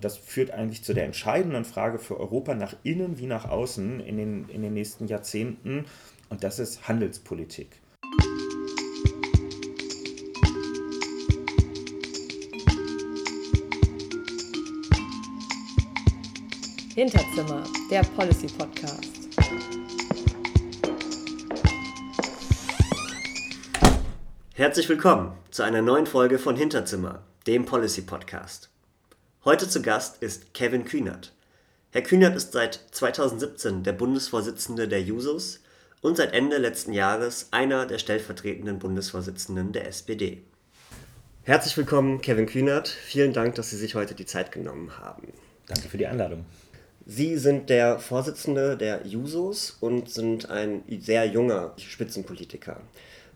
Das führt eigentlich zu der entscheidenden Frage für Europa nach innen wie nach außen in den, in den nächsten Jahrzehnten. Und das ist Handelspolitik. Hinterzimmer, der Policy Podcast. Herzlich willkommen zu einer neuen Folge von Hinterzimmer, dem Policy Podcast. Heute zu Gast ist Kevin Kühnert. Herr Kühnert ist seit 2017 der Bundesvorsitzende der Jusos und seit Ende letzten Jahres einer der stellvertretenden Bundesvorsitzenden der SPD. Herzlich willkommen, Kevin Kühnert. Vielen Dank, dass Sie sich heute die Zeit genommen haben. Danke für die Einladung. Sie sind der Vorsitzende der Jusos und sind ein sehr junger Spitzenpolitiker.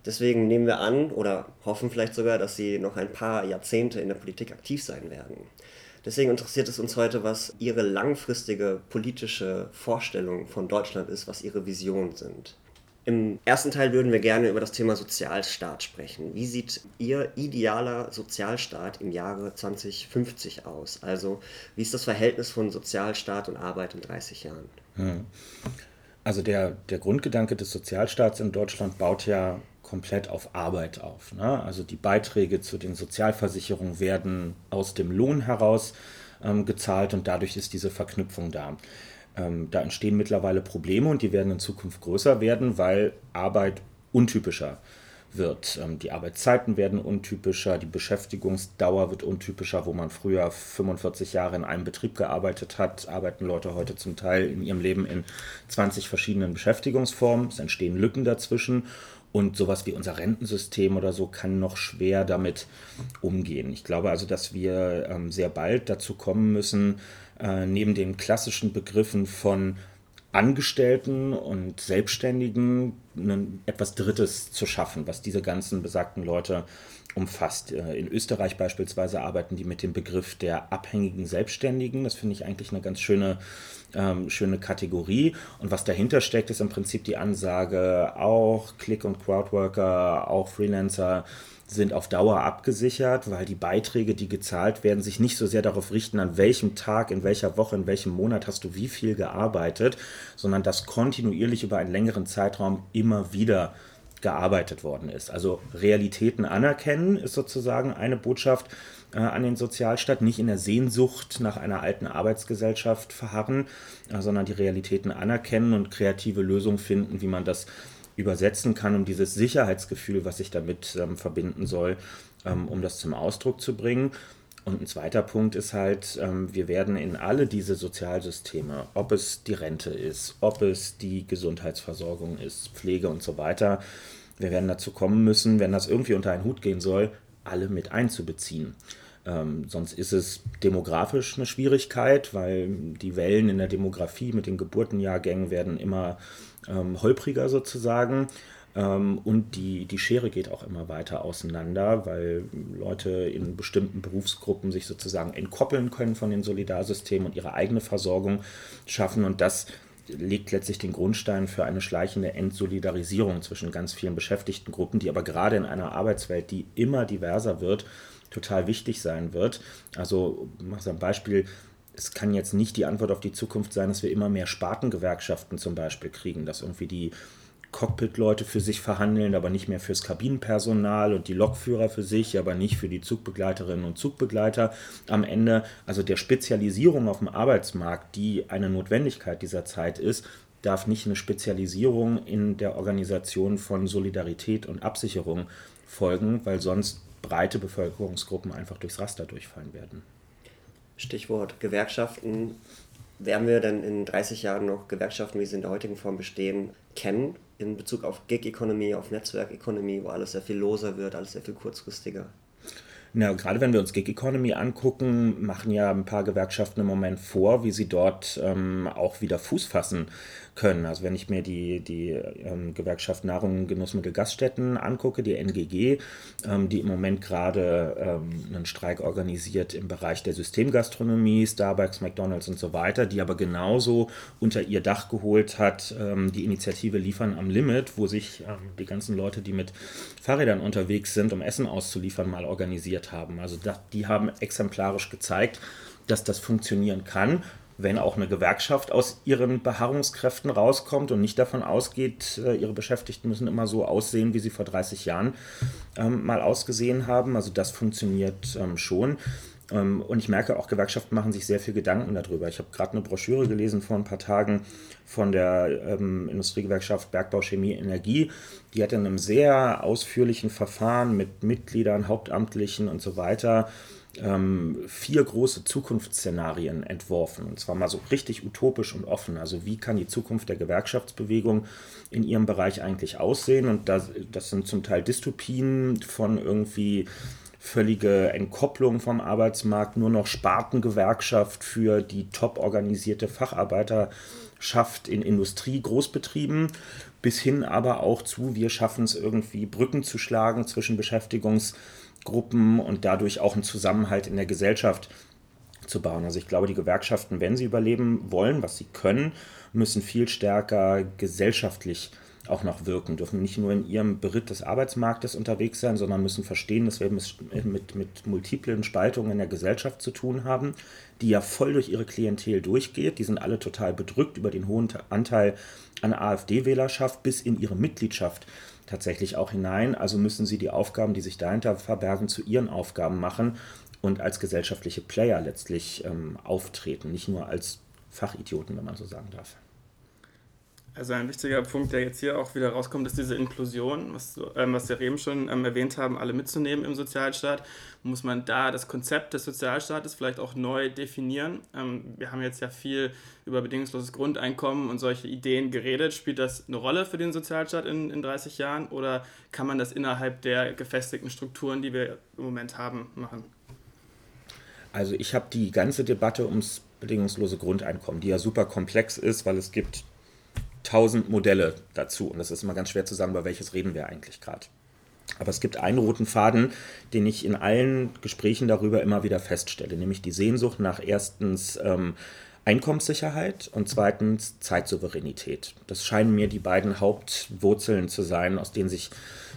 Deswegen nehmen wir an oder hoffen vielleicht sogar, dass Sie noch ein paar Jahrzehnte in der Politik aktiv sein werden. Deswegen interessiert es uns heute, was Ihre langfristige politische Vorstellung von Deutschland ist, was Ihre Visionen sind. Im ersten Teil würden wir gerne über das Thema Sozialstaat sprechen. Wie sieht Ihr idealer Sozialstaat im Jahre 2050 aus? Also wie ist das Verhältnis von Sozialstaat und Arbeit in 30 Jahren? Also der, der Grundgedanke des Sozialstaats in Deutschland baut ja komplett auf Arbeit auf. Ne? Also die Beiträge zu den Sozialversicherungen werden aus dem Lohn heraus ähm, gezahlt und dadurch ist diese Verknüpfung da. Ähm, da entstehen mittlerweile Probleme und die werden in Zukunft größer werden, weil Arbeit untypischer wird. Ähm, die Arbeitszeiten werden untypischer, die Beschäftigungsdauer wird untypischer. Wo man früher 45 Jahre in einem Betrieb gearbeitet hat, arbeiten Leute heute zum Teil in ihrem Leben in 20 verschiedenen Beschäftigungsformen. Es entstehen Lücken dazwischen und sowas wie unser Rentensystem oder so kann noch schwer damit umgehen. Ich glaube also, dass wir ähm, sehr bald dazu kommen müssen, äh, neben den klassischen Begriffen von Angestellten und Selbstständigen etwas Drittes zu schaffen, was diese ganzen besagten Leute umfasst. Äh, in Österreich beispielsweise arbeiten die mit dem Begriff der abhängigen Selbstständigen. Das finde ich eigentlich eine ganz schöne, ähm, schöne Kategorie. Und was dahinter steckt, ist im Prinzip die Ansage, auch Click- und Crowdworker, auch Freelancer sind auf Dauer abgesichert, weil die Beiträge, die gezahlt werden, sich nicht so sehr darauf richten, an welchem Tag, in welcher Woche, in welchem Monat hast du wie viel gearbeitet, sondern dass kontinuierlich über einen längeren Zeitraum immer wieder gearbeitet worden ist. Also Realitäten anerkennen ist sozusagen eine Botschaft äh, an den Sozialstaat, nicht in der Sehnsucht nach einer alten Arbeitsgesellschaft verharren, äh, sondern die Realitäten anerkennen und kreative Lösungen finden, wie man das übersetzen kann, um dieses Sicherheitsgefühl, was sich damit ähm, verbinden soll, ähm, um das zum Ausdruck zu bringen. Und ein zweiter Punkt ist halt, ähm, wir werden in alle diese Sozialsysteme, ob es die Rente ist, ob es die Gesundheitsversorgung ist, Pflege und so weiter, wir werden dazu kommen müssen, wenn das irgendwie unter einen Hut gehen soll, alle mit einzubeziehen. Ähm, sonst ist es demografisch eine Schwierigkeit, weil die Wellen in der Demografie mit den Geburtenjahrgängen werden immer ähm, holpriger sozusagen. Ähm, und die, die Schere geht auch immer weiter auseinander, weil Leute in bestimmten Berufsgruppen sich sozusagen entkoppeln können von den Solidarsystemen und ihre eigene Versorgung schaffen. Und das legt letztlich den Grundstein für eine schleichende Entsolidarisierung zwischen ganz vielen beschäftigten Gruppen, die aber gerade in einer Arbeitswelt, die immer diverser wird, total wichtig sein wird. Also, ich mache ein Beispiel, es kann jetzt nicht die Antwort auf die Zukunft sein, dass wir immer mehr Spartengewerkschaften zum Beispiel kriegen, dass irgendwie die Cockpit-Leute für sich verhandeln, aber nicht mehr fürs Kabinenpersonal und die Lokführer für sich, aber nicht für die Zugbegleiterinnen und Zugbegleiter. Am Ende, also der Spezialisierung auf dem Arbeitsmarkt, die eine Notwendigkeit dieser Zeit ist, darf nicht eine Spezialisierung in der Organisation von Solidarität und Absicherung folgen, weil sonst breite Bevölkerungsgruppen einfach durchs Raster durchfallen werden. Stichwort Gewerkschaften. Werden wir denn in 30 Jahren noch Gewerkschaften, wie sie in der heutigen Form bestehen, kennen? In Bezug auf Gig-Economy, auf Netzwerk-Economy, wo alles sehr viel loser wird, alles sehr viel kurzfristiger? Na, gerade wenn wir uns Gig Economy angucken, machen ja ein paar Gewerkschaften im Moment vor, wie sie dort ähm, auch wieder Fuß fassen können. Also wenn ich mir die, die ähm, Gewerkschaft Nahrung, Genussmittel, Gaststätten angucke, die NGG, ähm, die im Moment gerade ähm, einen Streik organisiert im Bereich der Systemgastronomie, Starbucks, McDonalds und so weiter, die aber genauso unter ihr Dach geholt hat, ähm, die Initiative Liefern am Limit, wo sich ähm, die ganzen Leute, die mit Fahrrädern unterwegs sind, um Essen auszuliefern, mal organisiert haben. Also die haben exemplarisch gezeigt, dass das funktionieren kann, wenn auch eine Gewerkschaft aus ihren Beharrungskräften rauskommt und nicht davon ausgeht, äh, ihre Beschäftigten müssen immer so aussehen, wie sie vor 30 Jahren ähm, mal ausgesehen haben. Also das funktioniert ähm, schon. Ähm, und ich merke auch, Gewerkschaften machen sich sehr viel Gedanken darüber. Ich habe gerade eine Broschüre gelesen vor ein paar Tagen von der ähm, Industriegewerkschaft Bergbau, Chemie, Energie. Die hat in einem sehr ausführlichen Verfahren mit Mitgliedern, Hauptamtlichen und so weiter ähm, vier große Zukunftsszenarien entworfen. Und zwar mal so richtig utopisch und offen. Also wie kann die Zukunft der Gewerkschaftsbewegung in ihrem Bereich eigentlich aussehen? Und das, das sind zum Teil Dystopien von irgendwie völlige Entkopplung vom Arbeitsmarkt, nur noch Spartengewerkschaft für die top organisierte Facharbeiterschaft in Industrie, Großbetrieben, bis hin aber auch zu, wir schaffen es irgendwie Brücken zu schlagen zwischen Beschäftigungs- Gruppen und dadurch auch einen Zusammenhalt in der Gesellschaft zu bauen. Also ich glaube, die Gewerkschaften, wenn sie überleben wollen, was sie können, müssen viel stärker gesellschaftlich auch noch wirken, dürfen nicht nur in ihrem Beritt des Arbeitsmarktes unterwegs sein, sondern müssen verstehen, dass wir mit, mit, mit multiplen Spaltungen in der Gesellschaft zu tun haben, die ja voll durch ihre Klientel durchgeht. Die sind alle total bedrückt über den hohen Anteil an AfD-Wählerschaft bis in ihre Mitgliedschaft tatsächlich auch hinein. Also müssen sie die Aufgaben, die sich dahinter verbergen, zu ihren Aufgaben machen und als gesellschaftliche Player letztlich ähm, auftreten, nicht nur als Fachidioten, wenn man so sagen darf. Also ein wichtiger Punkt, der jetzt hier auch wieder rauskommt, ist diese Inklusion, was, ähm, was wir eben schon ähm, erwähnt haben, alle mitzunehmen im Sozialstaat. Muss man da das Konzept des Sozialstaates vielleicht auch neu definieren? Ähm, wir haben jetzt ja viel über bedingungsloses Grundeinkommen und solche Ideen geredet. Spielt das eine Rolle für den Sozialstaat in, in 30 Jahren oder kann man das innerhalb der gefestigten Strukturen, die wir im Moment haben, machen? Also ich habe die ganze Debatte ums bedingungslose Grundeinkommen, die ja super komplex ist, weil es gibt tausend Modelle dazu und es ist immer ganz schwer zu sagen, über welches reden wir eigentlich gerade. Aber es gibt einen roten Faden, den ich in allen Gesprächen darüber immer wieder feststelle, nämlich die Sehnsucht nach erstens ähm, Einkommenssicherheit und zweitens Zeitsouveränität. Das scheinen mir die beiden Hauptwurzeln zu sein, aus denen sich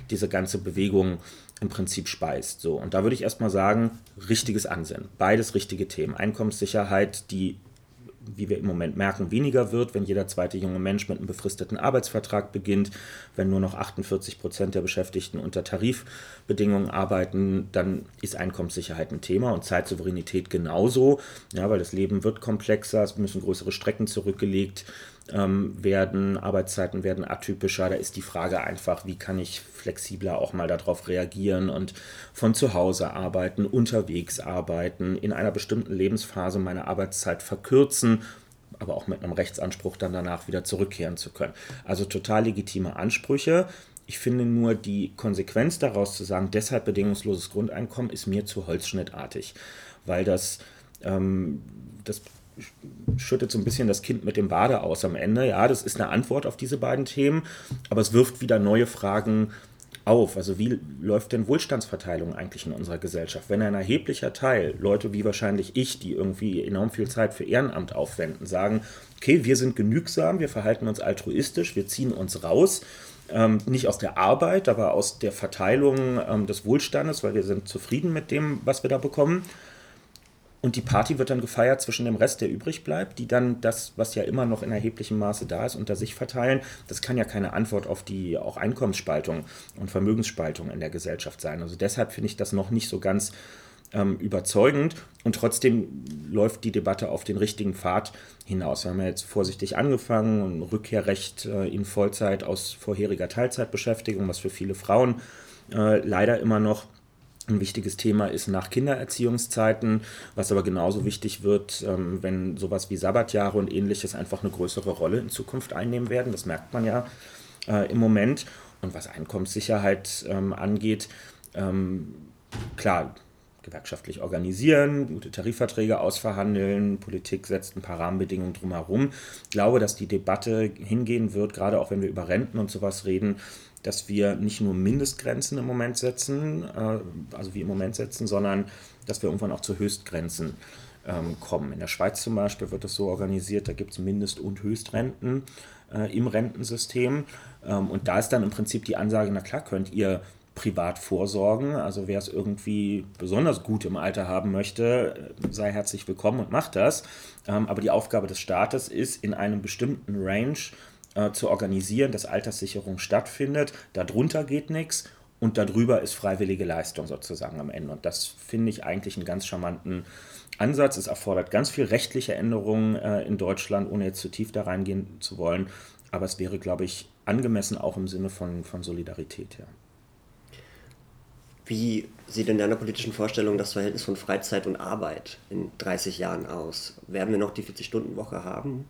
diese ganze Bewegung im Prinzip speist. So, und da würde ich erstmal sagen, richtiges Ansinnen. Beides richtige Themen. Einkommenssicherheit, die wie wir im Moment merken, weniger wird, wenn jeder zweite junge Mensch mit einem befristeten Arbeitsvertrag beginnt, wenn nur noch 48 Prozent der Beschäftigten unter Tarifbedingungen arbeiten, dann ist Einkommenssicherheit ein Thema und Zeitsouveränität genauso, ja, weil das Leben wird komplexer, es müssen größere Strecken zurückgelegt ähm, werden, Arbeitszeiten werden atypischer. Da ist die Frage einfach, wie kann ich flexibler auch mal darauf reagieren und von zu Hause arbeiten, unterwegs arbeiten, in einer bestimmten Lebensphase meine Arbeitszeit verkürzen, aber auch mit einem Rechtsanspruch dann danach wieder zurückkehren zu können. Also total legitime Ansprüche. Ich finde nur die Konsequenz daraus zu sagen, deshalb bedingungsloses Grundeinkommen ist mir zu holzschnittartig, weil das, ähm, das schüttet so ein bisschen das Kind mit dem Bade aus am Ende. Ja, das ist eine Antwort auf diese beiden Themen, aber es wirft wieder neue Fragen auf. Also wie läuft denn Wohlstandsverteilung eigentlich in unserer Gesellschaft? Wenn ein erheblicher Teil, Leute wie wahrscheinlich ich, die irgendwie enorm viel Zeit für Ehrenamt aufwenden, sagen, okay, wir sind genügsam, wir verhalten uns altruistisch, wir ziehen uns raus, ähm, nicht aus der Arbeit, aber aus der Verteilung ähm, des Wohlstandes, weil wir sind zufrieden mit dem, was wir da bekommen und die Party wird dann gefeiert zwischen dem Rest, der übrig bleibt, die dann das, was ja immer noch in erheblichem Maße da ist, unter sich verteilen. Das kann ja keine Antwort auf die auch Einkommensspaltung und Vermögensspaltung in der Gesellschaft sein. Also deshalb finde ich das noch nicht so ganz ähm, überzeugend und trotzdem läuft die Debatte auf den richtigen Pfad hinaus. Wir haben ja jetzt vorsichtig angefangen und Rückkehrrecht äh, in Vollzeit aus vorheriger Teilzeitbeschäftigung, was für viele Frauen äh, leider immer noch ein wichtiges Thema ist nach Kindererziehungszeiten, was aber genauso wichtig wird, ähm, wenn sowas wie Sabbatjahre und ähnliches einfach eine größere Rolle in Zukunft einnehmen werden. Das merkt man ja äh, im Moment. Und was Einkommenssicherheit ähm, angeht, ähm, klar, gewerkschaftlich organisieren, gute Tarifverträge ausverhandeln, Politik setzt ein paar Rahmenbedingungen drumherum. Ich glaube, dass die Debatte hingehen wird, gerade auch wenn wir über Renten und sowas reden, dass wir nicht nur Mindestgrenzen im Moment setzen, äh, also wie im Moment setzen, sondern dass wir irgendwann auch zu Höchstgrenzen ähm, kommen. In der Schweiz zum Beispiel wird das so organisiert, da gibt es Mindest- und Höchstrenten äh, im Rentensystem. Ähm, und da ist dann im Prinzip die Ansage, na klar, könnt ihr privat vorsorgen. Also wer es irgendwie besonders gut im Alter haben möchte, sei herzlich willkommen und macht das. Ähm, aber die Aufgabe des Staates ist, in einem bestimmten Range äh, zu organisieren, dass Alterssicherung stattfindet. Darunter geht nichts und darüber ist freiwillige Leistung sozusagen am Ende. Und das finde ich eigentlich einen ganz charmanten Ansatz. Es erfordert ganz viel rechtliche Änderungen äh, in Deutschland, ohne jetzt zu tief da reingehen zu wollen. Aber es wäre, glaube ich, angemessen auch im Sinne von, von Solidarität. Ja. Wie sieht in deiner politischen Vorstellung das Verhältnis von Freizeit und Arbeit in 30 Jahren aus? Werden wir noch die 40-Stunden-Woche haben?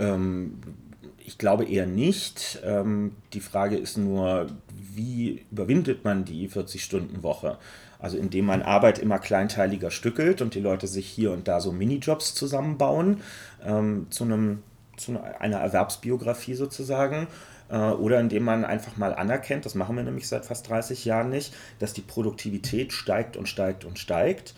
Ähm, ich glaube eher nicht. Ähm, die Frage ist nur, wie überwindet man die 40-Stunden-Woche? Also indem man Arbeit immer kleinteiliger stückelt und die Leute sich hier und da so Minijobs zusammenbauen ähm, zu, einem, zu einer Erwerbsbiografie sozusagen. Äh, oder indem man einfach mal anerkennt, das machen wir nämlich seit fast 30 Jahren nicht, dass die Produktivität steigt und steigt und steigt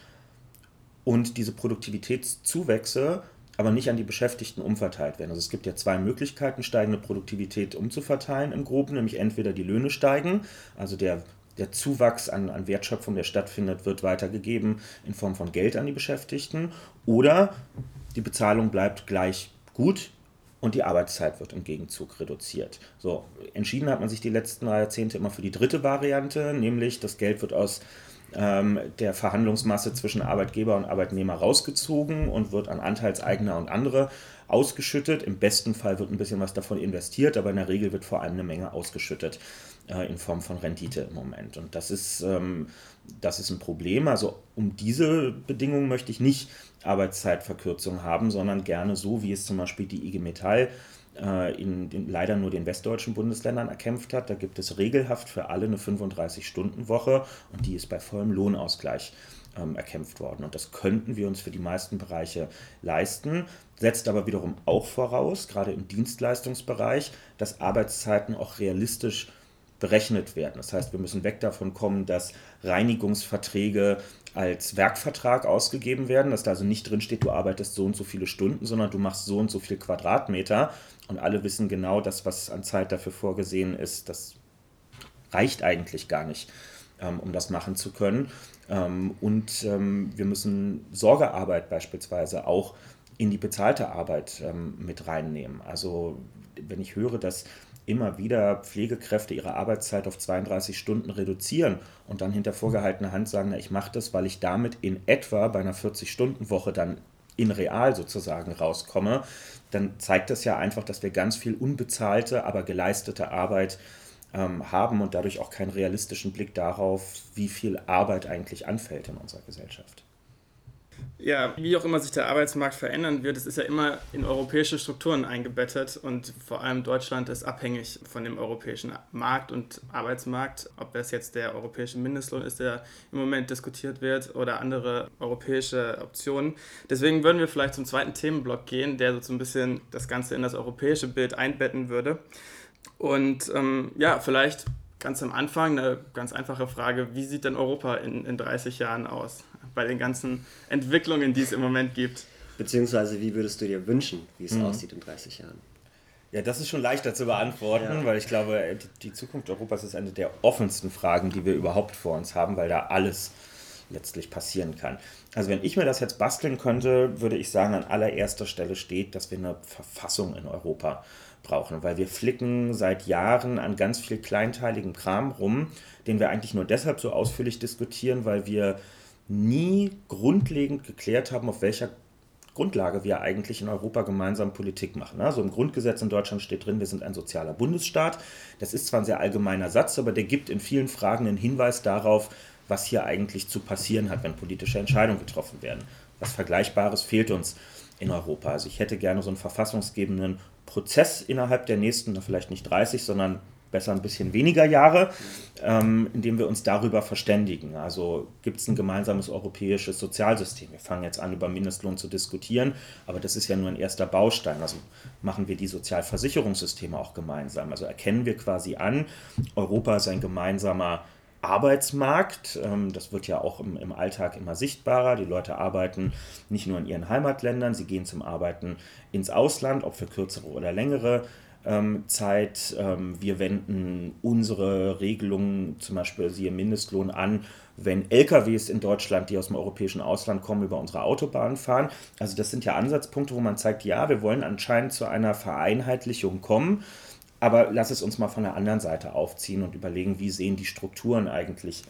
und diese Produktivitätszuwächse aber nicht an die Beschäftigten umverteilt werden. Also es gibt ja zwei Möglichkeiten, steigende Produktivität umzuverteilen im Groben, nämlich entweder die Löhne steigen, also der der Zuwachs an, an Wertschöpfung, der stattfindet, wird weitergegeben in Form von Geld an die Beschäftigten. Oder die Bezahlung bleibt gleich gut und die Arbeitszeit wird im Gegenzug reduziert. So, entschieden hat man sich die letzten drei Jahrzehnte immer für die dritte Variante, nämlich das Geld wird aus der Verhandlungsmasse zwischen Arbeitgeber und Arbeitnehmer rausgezogen und wird an Anteilseigner und andere ausgeschüttet. Im besten Fall wird ein bisschen was davon investiert, aber in der Regel wird vor allem eine Menge ausgeschüttet äh, in Form von Rendite im Moment. Und das ist, ähm, das ist ein Problem. Also um diese Bedingungen möchte ich nicht Arbeitszeitverkürzung haben, sondern gerne so, wie es zum Beispiel die IG Metall äh, in den, leider nur den westdeutschen Bundesländern erkämpft hat. Da gibt es regelhaft für alle eine 35-Stunden-Woche und die ist bei vollem Lohnausgleich ähm, erkämpft worden. Und das könnten wir uns für die meisten Bereiche leisten, setzt aber wiederum auch voraus, gerade im Dienstleistungsbereich, dass Arbeitszeiten auch realistisch berechnet werden. Das heißt, wir müssen weg davon kommen, dass Reinigungsverträge als Werkvertrag ausgegeben werden, dass da also nicht drin steht, du arbeitest so und so viele Stunden, sondern du machst so und so viel Quadratmeter und alle wissen genau, dass was an Zeit dafür vorgesehen ist, das reicht eigentlich gar nicht, ähm, um das machen zu können. Ähm, und ähm, wir müssen Sorgearbeit beispielsweise auch in die bezahlte Arbeit mit reinnehmen. Also wenn ich höre, dass immer wieder Pflegekräfte ihre Arbeitszeit auf 32 Stunden reduzieren und dann hinter vorgehaltener Hand sagen, na, ich mache das, weil ich damit in etwa bei einer 40-Stunden-Woche dann in real sozusagen rauskomme, dann zeigt das ja einfach, dass wir ganz viel unbezahlte, aber geleistete Arbeit ähm, haben und dadurch auch keinen realistischen Blick darauf, wie viel Arbeit eigentlich anfällt in unserer Gesellschaft. Ja, wie auch immer sich der Arbeitsmarkt verändern wird, es ist ja immer in europäische Strukturen eingebettet und vor allem Deutschland ist abhängig von dem europäischen Markt und Arbeitsmarkt, ob das jetzt der europäische Mindestlohn ist, der im Moment diskutiert wird oder andere europäische Optionen. Deswegen würden wir vielleicht zum zweiten Themenblock gehen, der so ein bisschen das Ganze in das europäische Bild einbetten würde. Und ähm, ja, vielleicht ganz am Anfang eine ganz einfache Frage, wie sieht denn Europa in, in 30 Jahren aus? Bei den ganzen Entwicklungen, die es im Moment gibt. Beziehungsweise, wie würdest du dir wünschen, wie es mhm. aussieht in 30 Jahren? Ja, das ist schon leichter zu beantworten, ja. weil ich glaube, die Zukunft Europas ist eine der offensten Fragen, die wir überhaupt vor uns haben, weil da alles letztlich passieren kann. Also wenn ich mir das jetzt basteln könnte, würde ich sagen, an allererster Stelle steht, dass wir eine Verfassung in Europa brauchen, weil wir flicken seit Jahren an ganz viel kleinteiligem Kram rum, den wir eigentlich nur deshalb so ausführlich diskutieren, weil wir nie grundlegend geklärt haben, auf welcher Grundlage wir eigentlich in Europa gemeinsam Politik machen. Also im Grundgesetz in Deutschland steht drin, wir sind ein sozialer Bundesstaat. Das ist zwar ein sehr allgemeiner Satz, aber der gibt in vielen Fragen einen Hinweis darauf, was hier eigentlich zu passieren hat, wenn politische Entscheidungen getroffen werden. Was Vergleichbares fehlt uns in Europa. Also ich hätte gerne so einen verfassungsgebenden Prozess innerhalb der nächsten, vielleicht nicht 30, sondern besser ein bisschen weniger Jahre, ähm, indem wir uns darüber verständigen. Also gibt es ein gemeinsames europäisches Sozialsystem. Wir fangen jetzt an, über Mindestlohn zu diskutieren, aber das ist ja nur ein erster Baustein. Also machen wir die Sozialversicherungssysteme auch gemeinsam. Also erkennen wir quasi an, Europa ist ein gemeinsamer Arbeitsmarkt. Ähm, das wird ja auch im, Alltag immer sichtbarer. Die Leute arbeiten nicht nur in ihren Heimatländern, sie gehen zum Arbeiten ins Ausland, ob für kürzere oder längere Zeit. Ähm, wir wenden unsere Regelungen, zum Beispiel siehe Mindestlohn, an, wenn LKWs in Deutschland, die aus dem europäischen Ausland kommen, über unsere Autobahnen fahren. Also das sind ja Ansatzpunkte, wo man zeigt, ja, wir wollen anscheinend zu einer Vereinheitlichung kommen. Aber lass es uns mal von der anderen Seite aufziehen und überlegen, wie sehen die Strukturen eigentlich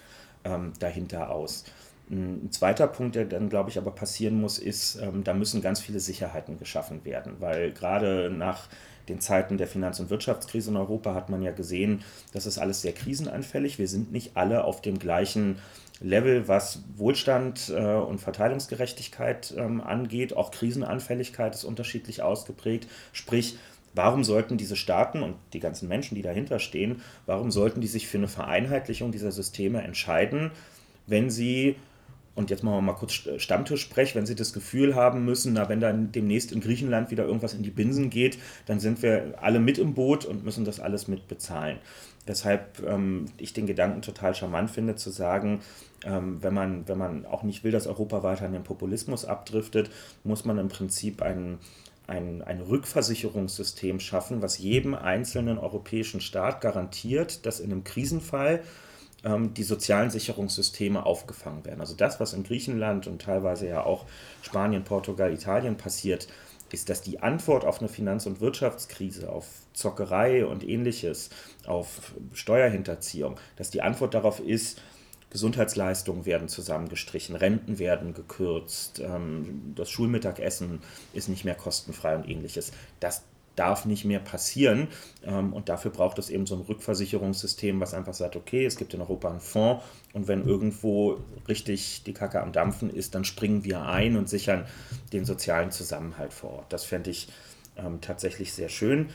ähm, dahinter aus. Ein zweiter Punkt, der dann, glaube ich, aber passieren muss, ist, ähm, da müssen ganz viele Sicherheiten geschaffen werden, weil gerade nach den Zeiten der Finanz- und Wirtschaftskrise in Europa hat man ja gesehen, das ist alles sehr krisenanfällig. Wir sind nicht alle auf dem gleichen Level, was Wohlstand äh, und Verteilungsgerechtigkeit ähm, angeht. Auch Krisenanfälligkeit ist unterschiedlich ausgeprägt. Sprich, warum sollten diese Staaten und die ganzen Menschen, die dahinter stehen, warum sollten die sich für eine Vereinheitlichung dieser Systeme entscheiden, wenn sie und jetzt machen wir mal kurz Stammtisch sprech, wenn Sie das Gefühl haben müssen, na, wenn dann demnächst in Griechenland wieder irgendwas in die Binsen geht, dann sind wir alle mit im Boot und müssen das alles mit bezahlen. Weshalb ähm, ich den Gedanken total charmant finde, zu sagen, ähm, wenn, man, wenn man auch nicht will, dass Europa weiter an den Populismus abdriftet, muss man im Prinzip ein, ein, ein Rückversicherungssystem schaffen, was jedem einzelnen europäischen Staat garantiert, dass in einem Krisenfall ähm, die sozialen Sicherungssysteme aufgefangen werden. Also das, was in Griechenland und teilweise ja auch Spanien, Portugal, Italien passiert, ist, dass die Antwort auf eine Finanz- und Wirtschaftskrise, auf Zockerei und ähnliches, auf Steuerhinterziehung, dass die Antwort darauf ist, Gesundheitsleistungen werden zusammengestrichen, Renten werden gekürzt, ähm, das Schulmittagessen ist nicht mehr kostenfrei und ähnliches. Das darf nicht mehr passieren. Ähm, und dafür braucht es eben so ein Rückversicherungssystem, was einfach sagt, okay, es gibt in Europa einen Fonds und wenn irgendwo richtig die Kacke am Dampfen ist, dann springen wir ein und sichern den sozialen Zusammenhalt vor Ort. Das fände ich ähm, tatsächlich sehr schön.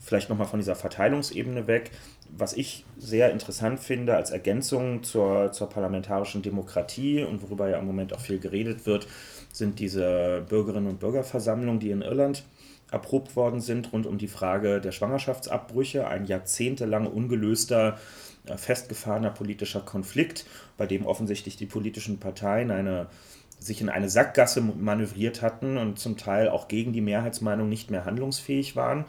Vielleicht nochmal von dieser Verteilungsebene weg. Was ich sehr interessant finde als Ergänzung zur, zur parlamentarischen Demokratie und worüber ja im Moment auch viel geredet wird, sind diese Bürgerinnen und Bürgerversammlungen, die in Irland erprobt worden sind rund um die Frage der Schwangerschaftsabbrüche, ein jahrzehntelang ungelöster, äh, festgefahrener politischer Konflikt, bei dem offensichtlich die politischen Parteien eine, sich in eine Sackgasse manövriert hatten und zum Teil auch gegen die Mehrheitsmeinung nicht mehr handlungsfähig waren.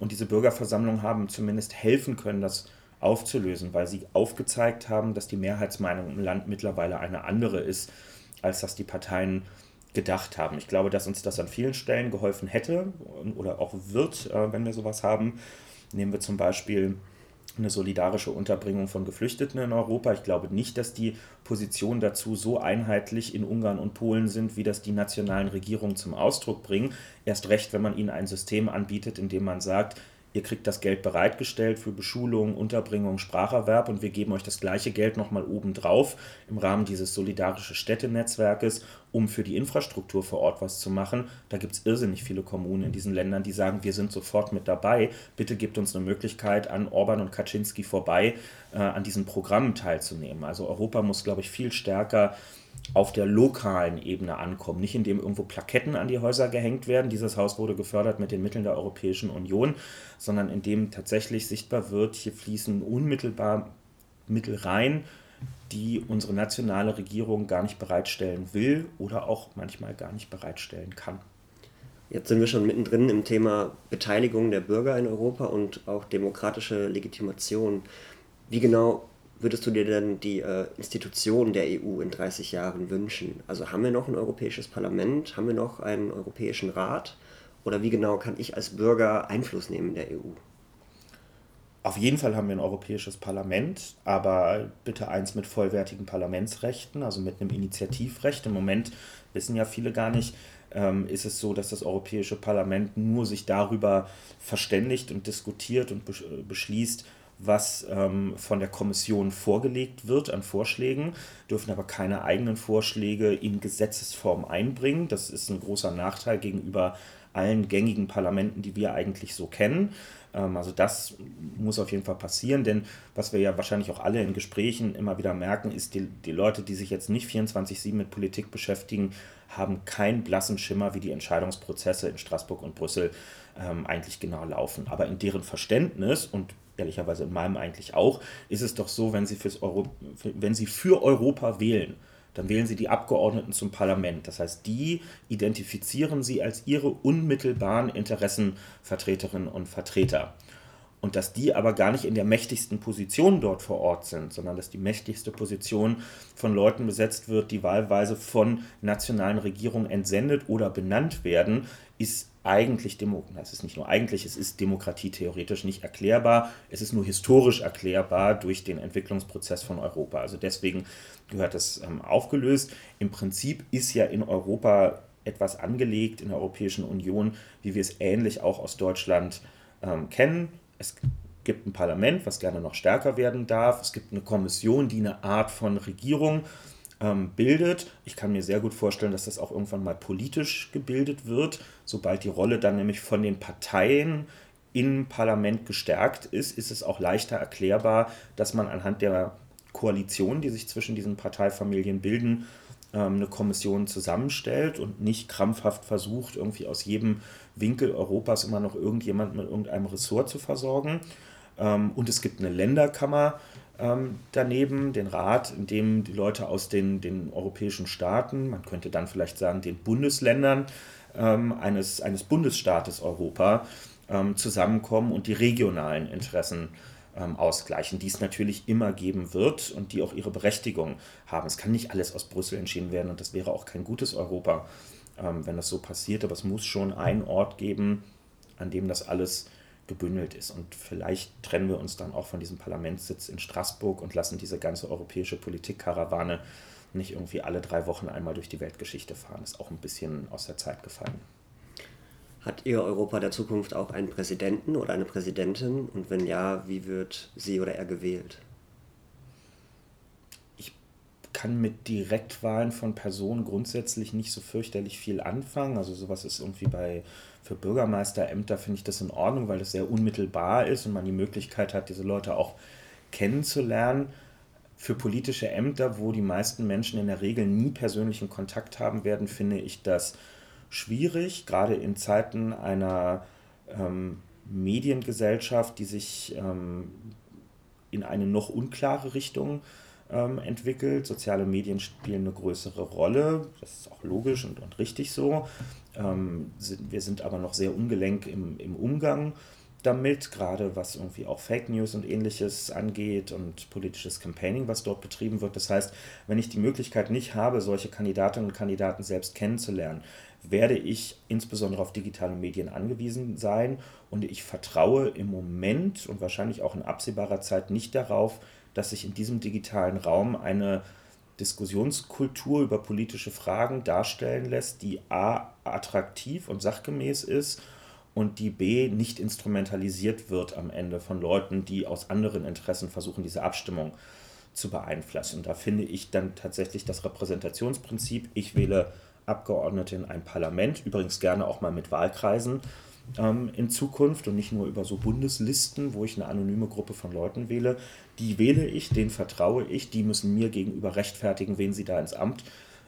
Und diese Bürgerversammlungen haben zumindest helfen können, das aufzulösen, weil sie aufgezeigt haben, dass die Mehrheitsmeinung im Land mittlerweile eine andere ist, als das die Parteien gedacht haben. Ich glaube, dass uns das an vielen Stellen geholfen hätte oder auch wird, äh, wenn wir sowas haben. Nehmen wir zum Beispiel eine solidarische Unterbringung von Geflüchteten in Europa. Ich glaube nicht, dass die Positionen dazu so einheitlich in Ungarn und Polen sind, wie das die nationalen Regierungen zum Ausdruck bringen. Erst recht, wenn man ihnen ein System anbietet, in dem man sagt, ihr kriegt das Geld bereitgestellt für Beschulung, Unterbringung, Spracherwerb und wir geben euch das gleiche Geld nochmal obendrauf im Rahmen dieses solidarische Städtenetzwerkes, um für die Infrastruktur vor Ort was zu machen. Da gibt es irrsinnig viele Kommunen in diesen Ländern, die sagen, wir sind sofort mit dabei. Bitte gebt uns eine Möglichkeit, an Orban und Kaczynski vorbei äh, an diesen Programmen teilzunehmen. Also Europa muss, glaube ich, viel stärker auf der lokalen Ebene ankommen. Nicht indem irgendwo Plaketten an die Häuser gehängt werden, dieses Haus wurde gefördert mit den Mitteln der Europäischen Union, sondern indem tatsächlich sichtbar wird, hier fließen unmittelbar Mittel rein, die unsere nationale Regierung gar nicht bereitstellen will oder auch manchmal gar nicht bereitstellen kann. Jetzt sind wir schon mittendrin im Thema Beteiligung der Bürger in Europa und auch demokratische Legitimation. Wie genau würdest du dir denn die äh, Institutionen der EU in 30 Jahren wünschen? Also haben wir noch ein europäisches Parlament? Haben wir noch einen europäischen Rat? Oder wie genau kann ich als Bürger Einfluss nehmen in der EU? Auf jeden Fall haben wir ein europäisches Parlament, aber bitte eins mit vollwertigen Parlamentsrechten, also mit einem Initiativrecht. Im Moment wissen ja viele gar nicht, ähm, ist es so, dass das Europäische Parlament nur sich darüber verständigt und diskutiert und beschließt, was ähm, von der Kommission vorgelegt wird an Vorschlägen, dürfen aber keine eigenen Vorschläge in Gesetzesform einbringen. Das ist ein großer Nachteil gegenüber allen gängigen Parlamenten, die wir eigentlich so kennen. Ähm, also das muss auf jeden Fall passieren, denn was wir ja wahrscheinlich auch alle in Gesprächen immer wieder merken, ist, die, die Leute, die sich jetzt nicht 24-7 mit Politik beschäftigen, haben keinen blassen Schimmer, wie die Entscheidungsprozesse in Straßburg und Brüssel ähm, eigentlich genau laufen. Aber in deren Verständnis und ehrlicherweise in meinem eigentlich auch, ist es doch so, wenn Sie, fürs Euro, wenn Sie für Europa wählen, dann wählen Sie die Abgeordneten zum Parlament. Das heißt, die identifizieren Sie als Ihre unmittelbaren Interessenvertreterinnen und Vertreter. und dass die aber gar nicht in der mächtigsten Position dort vor Ort sind, sondern dass die mächtigste Position von Leuten besetzt wird, die wahlweise von nationalen Regierungen entsendet oder benannt werden, ist eigentlich Demokratie, es ist nicht nur eigentlich, es ist Demokratie theoretisch nicht erklärbar, es ist nur historisch erklärbar durch den Entwicklungsprozess von Europa. Also deswegen gehört das ähm, aufgelöst. Im Prinzip ist ja in Europa etwas angelegt, in der Europäischen Union, wie wir es ähnlich auch aus Deutschland ähm, kennen. Es gibt ein Parlament, was gerne noch stärker werden darf. Es gibt eine Kommission, die eine Art von Regierung ähm, bildet. Ich kann mir sehr gut vorstellen, dass das auch irgendwann mal politisch gebildet wird, sobald die Rolle dann nämlich von den Parteien im Parlament gestärkt ist, ist es auch leichter erklärbar, dass man anhand der Koalition, die sich zwischen diesen Parteifamilien bilden, ähm, eine Kommission zusammenstellt und nicht krampfhaft versucht, irgendwie aus jedem Winkel Europas immer noch irgendjemand mit irgendeinem Ressort zu versorgen. Ähm, und es gibt eine Länderkammer ähm, daneben, den Rat, in dem die Leute aus den, den europäischen Staaten, man könnte dann vielleicht sagen den Bundesländern eines, eines Bundesstaates Europa zusammenkommen und die regionalen Interessen ähm, ausgleichen, die es natürlich immer geben wird und die auch ihre Berechtigung haben. Es kann nicht alles aus Brüssel entschieden werden und das wäre auch kein gutes Europa, ähm, wenn das so passiert, aber es muss schon einen Ort geben, an dem das alles gebündelt ist. Und vielleicht trennen wir uns dann auch von diesem Parlamentssitz in Straßburg und lassen diese ganze europäische Politikkarawane nicht irgendwie alle drei Wochen einmal durch die Weltgeschichte fahren. Ist auch ein bisschen aus der Zeit gefallen. Hat Ihr Europa der Zukunft auch einen Präsidenten oder eine Präsidentin? Und wenn ja, wie wird sie oder er gewählt? Ich kann mit Direktwahlen von Personen grundsätzlich nicht so fürchterlich viel anfangen. Also sowas ist irgendwie bei für Bürgermeisterämter finde ich das in Ordnung, weil das sehr unmittelbar ist und man die Möglichkeit hat, diese Leute auch kennenzulernen. Für politische Ämter, wo die meisten Menschen in der Regel nie persönlichen Kontakt haben werden, finde ich das schwierig, gerade in Zeiten einer ähm, Mediengesellschaft, die sich ähm, in eine noch unklare Richtung ähm, entwickelt. Soziale Medien spielen eine größere Rolle, das ist auch logisch und, und richtig so. Ähm, sind, wir sind aber noch sehr ungelenk im, im Umgang damit, gerade was irgendwie auch Fake News und ähnliches angeht und politisches Campaigning, was dort betrieben wird. Das heißt, wenn ich die Möglichkeit nicht habe, solche Kandidatinnen und Kandidaten selbst kennenzulernen, werde ich insbesondere auf digitale Medien angewiesen sein und ich vertraue im Moment und wahrscheinlich auch in absehbarer Zeit nicht darauf, dass sich in diesem digitalen Raum eine Diskussionskultur über politische Fragen darstellen lässt, die a attraktiv und sachgemäß ist und die b nicht instrumentalisiert wird am Ende von Leuten, die aus anderen Interessen versuchen, diese Abstimmung zu beeinflussen. Da finde ich dann tatsächlich das Repräsentationsprinzip, ich wähle Abgeordnete in ein Parlament, übrigens gerne auch mal mit Wahlkreisen ähm, in Zukunft und nicht nur über so Bundeslisten, wo ich eine anonyme Gruppe von Leuten wähle. Die wähle ich, denen vertraue ich, die müssen mir gegenüber rechtfertigen, wen sie da ins Amt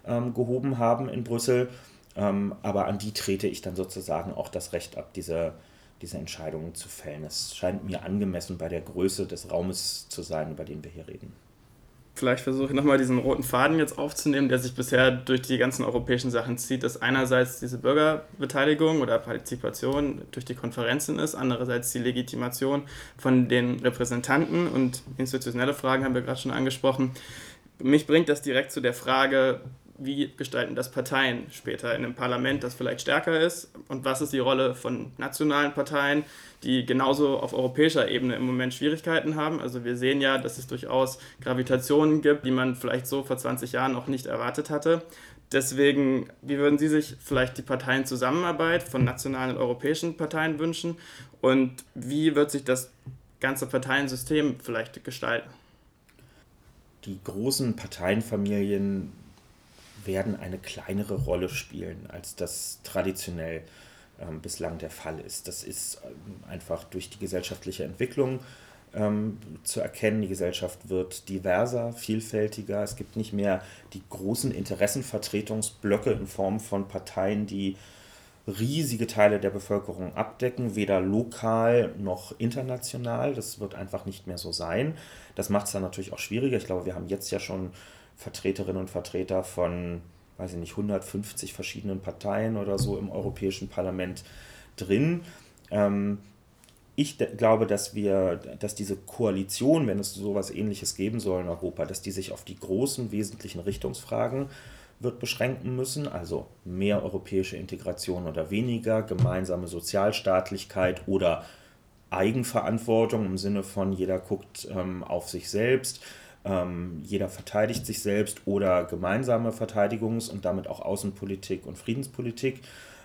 ähm, gehoben haben in Brüssel. Ähm, aber an die trete ich dann sozusagen auch das Recht ab, diese, diese Entscheidungen zu fällen. Es scheint mir angemessen bei der Größe des Raumes zu sein, über den wir hier reden. Vielleicht versuche ich nochmal diesen roten Faden jetzt aufzunehmen, der sich bisher durch die ganzen europäischen Sachen zieht, dass einerseits diese Bürgerbeteiligung oder Partizipation durch die Konferenzen ist, andererseits die Legitimation von den Repräsentanten und institutionelle Fragen haben wir gerade schon angesprochen. Mich bringt das direkt zu der Frage, wie gestalten das Parteien später in einem Parlament, das vielleicht stärker ist und was ist die Rolle von nationalen Parteien, die genauso auf europäischer Ebene im Moment Schwierigkeiten haben. Also wir sehen ja, dass es durchaus Gravitationen gibt, die man vielleicht so vor 20 Jahren noch nicht erwartet hatte. Deswegen, wie würden Sie sich vielleicht die Parteienzusammenarbeit von nationalen und europäischen Parteien wünschen und wie wird sich das ganze Parteiensystem vielleicht gestalten? Die großen Parteienfamilien werden eine kleinere Rolle spielen, als das traditionell ähm, bislang der Fall ist. Das ist ähm, einfach durch die gesellschaftliche Entwicklung ähm, zu erkennen. Die Gesellschaft wird diverser, vielfältiger. Es gibt nicht mehr die großen Interessenvertretungsblöcke in Form von Parteien, die riesige Teile der Bevölkerung abdecken, weder lokal noch international. Das wird einfach nicht mehr so sein. Das macht es dann natürlich auch schwieriger. Ich glaube, wir haben jetzt ja schon Vertreterinnen und Vertreter von, weiß ich nicht, 150 verschiedenen Parteien oder so im Europäischen Parlament drin. Ähm, ich glaube, dass wir, dass diese Koalition, wenn es sowas ähnliches geben soll in Europa, dass die sich auf die großen wesentlichen Richtungsfragen wird beschränken müssen, also mehr europäische Integration oder weniger, gemeinsame Sozialstaatlichkeit oder Eigenverantwortung im Sinne von jeder guckt ähm, auf sich selbst, ähm, jeder verteidigt sich selbst oder gemeinsame Verteidigungs- und damit auch Außenpolitik und Friedenspolitik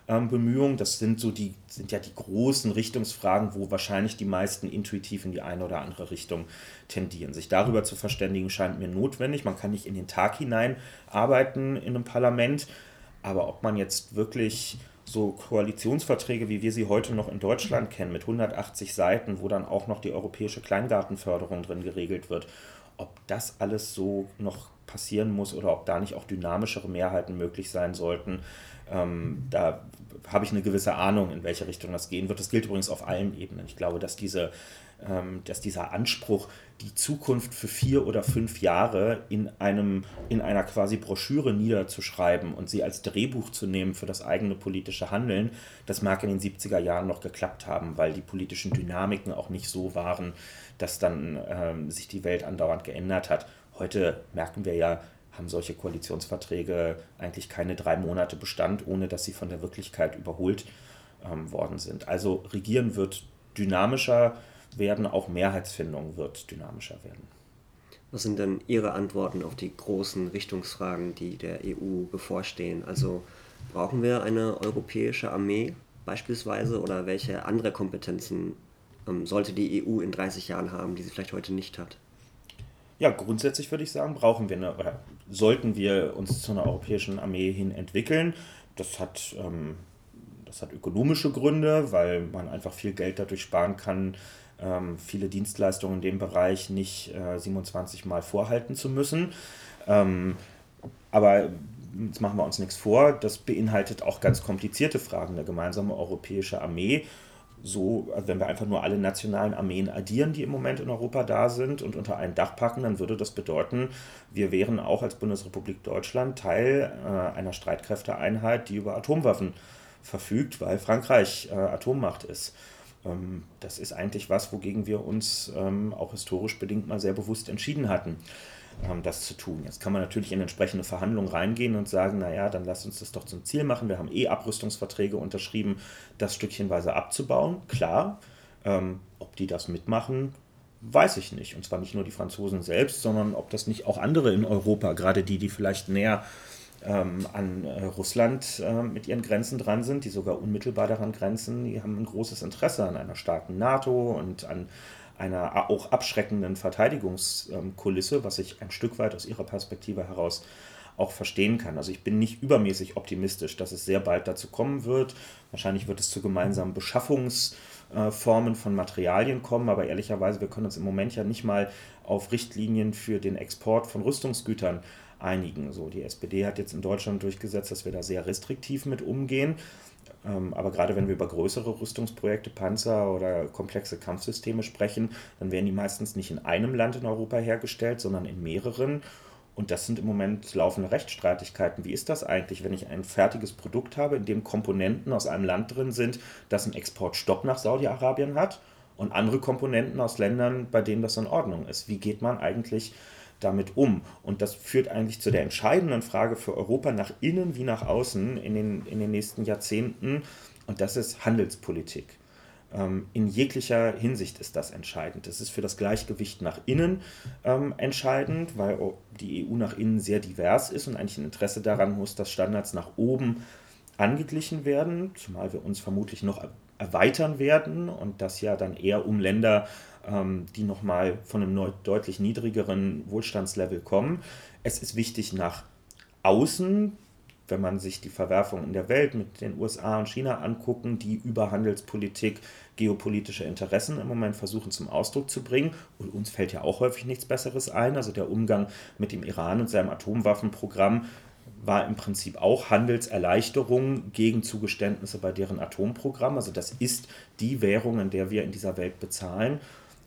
ähm, Bemühungen. Das sind so die, sind ja die großen Richtungsfragen, wo wahrscheinlich die meisten intuitiv in die eine oder andere Richtung tendieren. Sich darüber zu verständigen scheint mir notwendig. Man kann nicht in den Tag hinein arbeiten in einem Parlament, aber ob man jetzt wirklich so Koalitionsverträge, wie wir sie heute noch in Deutschland kennen, mit 180 Seiten, wo dann auch noch die europäische Kleingartenförderung drin geregelt wird, ob das alles so noch passieren muss oder ob da nicht auch dynamischere Mehrheiten möglich sein sollten, ähm, da habe ich eine gewisse Ahnung, in welche Richtung das gehen wird. Das gilt übrigens auf allen Ebenen. Ich glaube, dass, diese, ähm, dass dieser Anspruch, die Zukunft für vier oder fünf Jahre in, einem, in einer quasi Broschüre niederzuschreiben und sie als Drehbuch zu nehmen für das eigene politische Handeln, das mag in den 70er Jahren noch geklappt haben, weil die politischen Dynamiken auch nicht so waren, dass dann ähm, sich die Welt andauernd geändert hat. Heute merken wir ja, haben solche Koalitionsverträge eigentlich keine drei Monate Bestand, ohne dass sie von der Wirklichkeit überholt ähm, worden sind. Also regieren wird dynamischer werden, auch Mehrheitsfindung wird dynamischer werden. Was sind denn Ihre Antworten auf die großen Richtungsfragen, die der EU bevorstehen? Also brauchen wir eine europäische Armee beispielsweise oder welche andere Kompetenzen sollte die EU in 30 Jahren haben, die sie vielleicht heute nicht hat? Ja, grundsätzlich würde ich sagen, brauchen wir eine, oder sollten wir uns zu einer europäischen Armee hin entwickeln. Das hat, ähm, das hat ökonomische Gründe, weil man einfach viel Geld dadurch sparen kann, ähm, viele Dienstleistungen in dem Bereich nicht äh, 27 Mal vorhalten zu müssen. Ähm, aber jetzt machen wir uns nichts vor, das beinhaltet auch ganz komplizierte Fragen. Eine gemeinsame europäische Armee so, also wenn wir einfach nur alle nationalen Armeen addieren, die im Moment in Europa da sind und unter ein Dach packen, dann würde das bedeuten, wir wären auch als Bundesrepublik Deutschland Teil äh, einer Streitkräfteeinheit, die über Atomwaffen verfügt, weil Frankreich äh, Atommacht ist. Ähm, das ist eigentlich was, wogegen wir uns ähm, auch historisch bedingt mal sehr bewusst entschieden hatten ähm, das zu tun. Jetzt kann man natürlich in entsprechende Verhandlungen reingehen und sagen, naja, dann lass uns das doch zum Ziel machen. Wir haben eh Abrüstungsverträge unterschrieben, das stückchenweise abzubauen. Klar, ähm, ob die das mitmachen, weiß ich nicht. Und zwar nicht nur die Franzosen selbst, sondern ob das nicht auch andere in Europa, gerade die, die vielleicht näher ähm, an äh, Russland äh, mit ihren Grenzen dran sind, die sogar unmittelbar daran grenzen, die haben ein großes Interesse an einer starken NATO und an einer auch abschreckenden Verteidigungskulisse, was ich ein Stück weit aus ihrer Perspektive heraus auch verstehen kann. Also ich bin nicht übermäßig optimistisch, dass es sehr bald dazu kommen wird. Wahrscheinlich wird es zu gemeinsamen Beschaffungsformen von Materialien kommen, aber ehrlicherweise, wir können uns im Moment ja nicht mal auf Richtlinien für den Export von Rüstungsgütern einigen. So, die SPD hat jetzt in Deutschland durchgesetzt, dass wir da sehr restriktiv mit umgehen. Ähm, aber gerade wenn wir über größere Rüstungsprojekte, Panzer oder komplexe Kampfsysteme sprechen, dann werden die meistens nicht in einem Land in Europa hergestellt, sondern in mehreren. Und das sind im Moment laufende Rechtsstreitigkeiten. Wie ist das eigentlich, wenn ich ein fertiges Produkt habe, in dem Komponenten aus einem Land drin sind, das einen Exportstopp nach Saudi-Arabien hat und andere Komponenten aus Ländern, bei denen das in Ordnung ist? Wie geht man eigentlich damit um? Und das führt eigentlich zu der entscheidenden Frage für Europa nach innen wie nach außen in den, in den nächsten Jahrzehnten. Und das ist Handelspolitik. Ähm, in jeglicher Hinsicht ist das entscheidend. Das ist für das Gleichgewicht nach innen ähm, entscheidend, weil die EU nach innen sehr divers ist und eigentlich ein Interesse daran muss, dass Standards nach oben angeglichen werden, zumal wir uns vermutlich noch erweitern werden und das ja dann eher um Länder ähm, die nochmal von einem deutlich niedrigeren Wohlstandslevel kommen. Es ist wichtig nach außen, wenn man sich die Verwerfung in der Welt mit den USA und China angucken, die über Handelspolitik geopolitische Interessen im Moment versuchen zum Ausdruck zu bringen. Und uns fällt ja auch häufig nichts Besseres ein. Also der Umgang mit dem Iran und seinem Atomwaffenprogramm war im Prinzip auch Handelserleichterung gegen Zugeständnisse bei deren Atomprogramm. Also das ist die Währung, in der wir in dieser Welt bezahlen.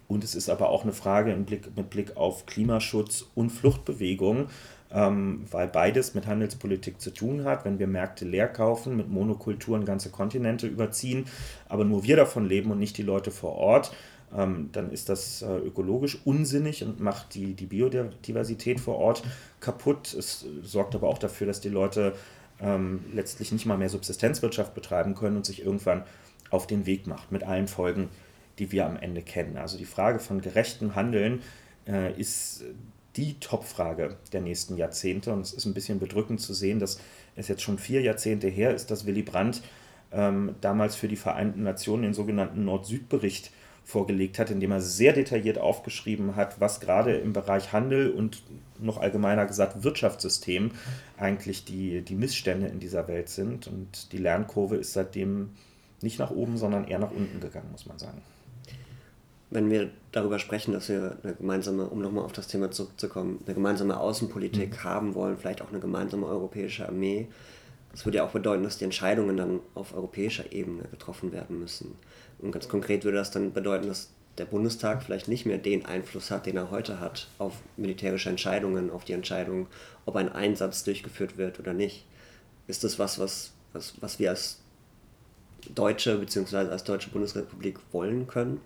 Und es ist aber auch eine Frage Blick, mit Blick auf Klimaschutz und Fluchtbewegung, ähm, weil beides mit Handelspolitik zu tun hat. Wenn wir Märkte leer kaufen, mit Monokulturen ganze Kontinente überziehen, aber nur wir davon leben und nicht die Leute vor Ort, ähm, dann ist das äh, ökologisch unsinnig und macht die, die Biodiversität vor Ort kaputt. Es sorgt aber auch dafür, dass die Leute ähm, letztlich nicht mal mehr Subsistenzwirtschaft betreiben können und sich irgendwann auf den Weg macht, mit allen Folgen, die wir am Ende kennen. Also die Frage von gerechtem Handeln äh, ist die Topfrage der nächsten Jahrzehnte. Und es ist ein bisschen bedrückend zu sehen, dass es jetzt schon vier Jahrzehnte her ist, dass Willy Brandt ähm, damals für die Vereinten Nationen den sogenannten Nord-Süd-Bericht vorgelegt hat, in dem er sehr detailliert aufgeschrieben hat, was gerade im Bereich Handel und noch allgemeiner gesagt Wirtschaftssystem eigentlich die, die Missstände in dieser Welt sind. Und die Lernkurve ist seitdem nicht nach oben, sondern eher nach unten gegangen, muss man sagen. Wenn wir darüber sprechen, dass wir eine gemeinsame, um nochmal auf das Thema zurückzukommen, eine gemeinsame Außenpolitik mhm. haben wollen, vielleicht auch eine gemeinsame europäische Armee, das würde ja auch bedeuten, dass die Entscheidungen dann auf europäischer Ebene getroffen werden müssen. Und ganz konkret würde das dann bedeuten, dass der Bundestag vielleicht nicht mehr den Einfluss hat, den er heute hat, auf militärische Entscheidungen, auf die Entscheidung, ob ein Einsatz durchgeführt wird oder nicht. Ist das was, was, was, was wir als Deutsche bzw. als Deutsche Bundesrepublik wollen können?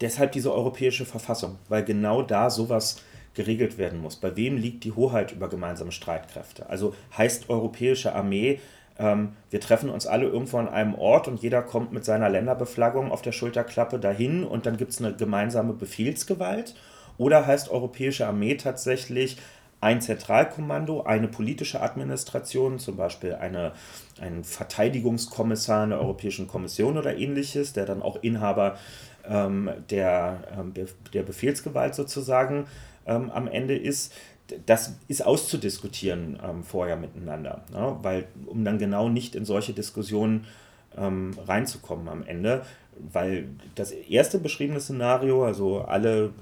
Deshalb diese europäische Verfassung, weil genau da sowas geregelt werden muss. Bei wem liegt die Hoheit über gemeinsame Streitkräfte? Also heißt europäische Armee, ähm, wir treffen uns alle irgendwo an einem Ort und jeder kommt mit seiner Länderbeflaggung auf der Schulterklappe dahin und dann gibt es eine gemeinsame Befehlsgewalt? Oder heißt Europäische Armee tatsächlich ein Zentralkommando, eine politische Administration, zum Beispiel eine, ein Verteidigungskommissar einer Europäischen Kommission oder ähnliches, der dann auch Inhaber ähm, der, ähm, der Befehlsgewalt sozusagen ähm, am Ende ist das ist auszudiskutieren ähm, vorher miteinander, ne? weil um dann genau nicht in solche Diskussionen ähm, reinzukommen am Ende, weil das erste beschriebene Szenario, also alle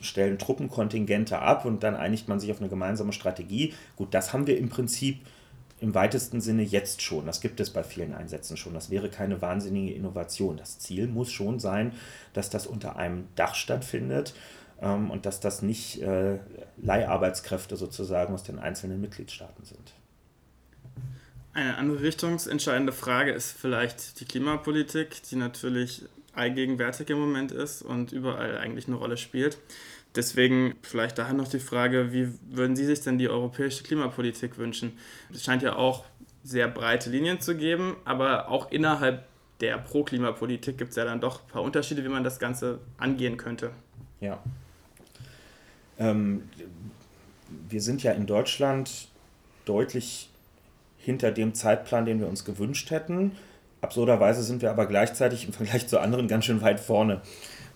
stellen Truppenkontingente ab und dann einigt man sich auf eine gemeinsame Strategie. Gut, das haben wir im Prinzip im weitesten Sinne jetzt schon. Das gibt es bei vielen Einsätzen schon. Das wäre keine wahnsinnige Innovation. Das Ziel muss schon sein, dass das unter einem Dach stattfindet ähm, und dass das nicht äh, Leiharbeitskräfte sozusagen aus den einzelnen Mitgliedstaaten sind. Eine andere richtungsentscheidende Frage ist vielleicht die Klimapolitik, die natürlich allgegenwärtig im Moment ist und überall eigentlich eine Rolle spielt. Deswegen vielleicht daher noch die Frage, wie würden Sie sich denn die europäische Klimapolitik wünschen? Es scheint ja auch sehr breite Linien zu geben, aber auch innerhalb der Pro-Klimapolitik gibt es ja dann doch ein paar Unterschiede, wie man das Ganze angehen könnte. Ja, ähm, wir sind ja in Deutschland deutlich hinter dem Zeitplan, den wir uns gewünscht hätten. Absurderweise sind wir aber gleichzeitig im Vergleich zu anderen ganz schön weit vorne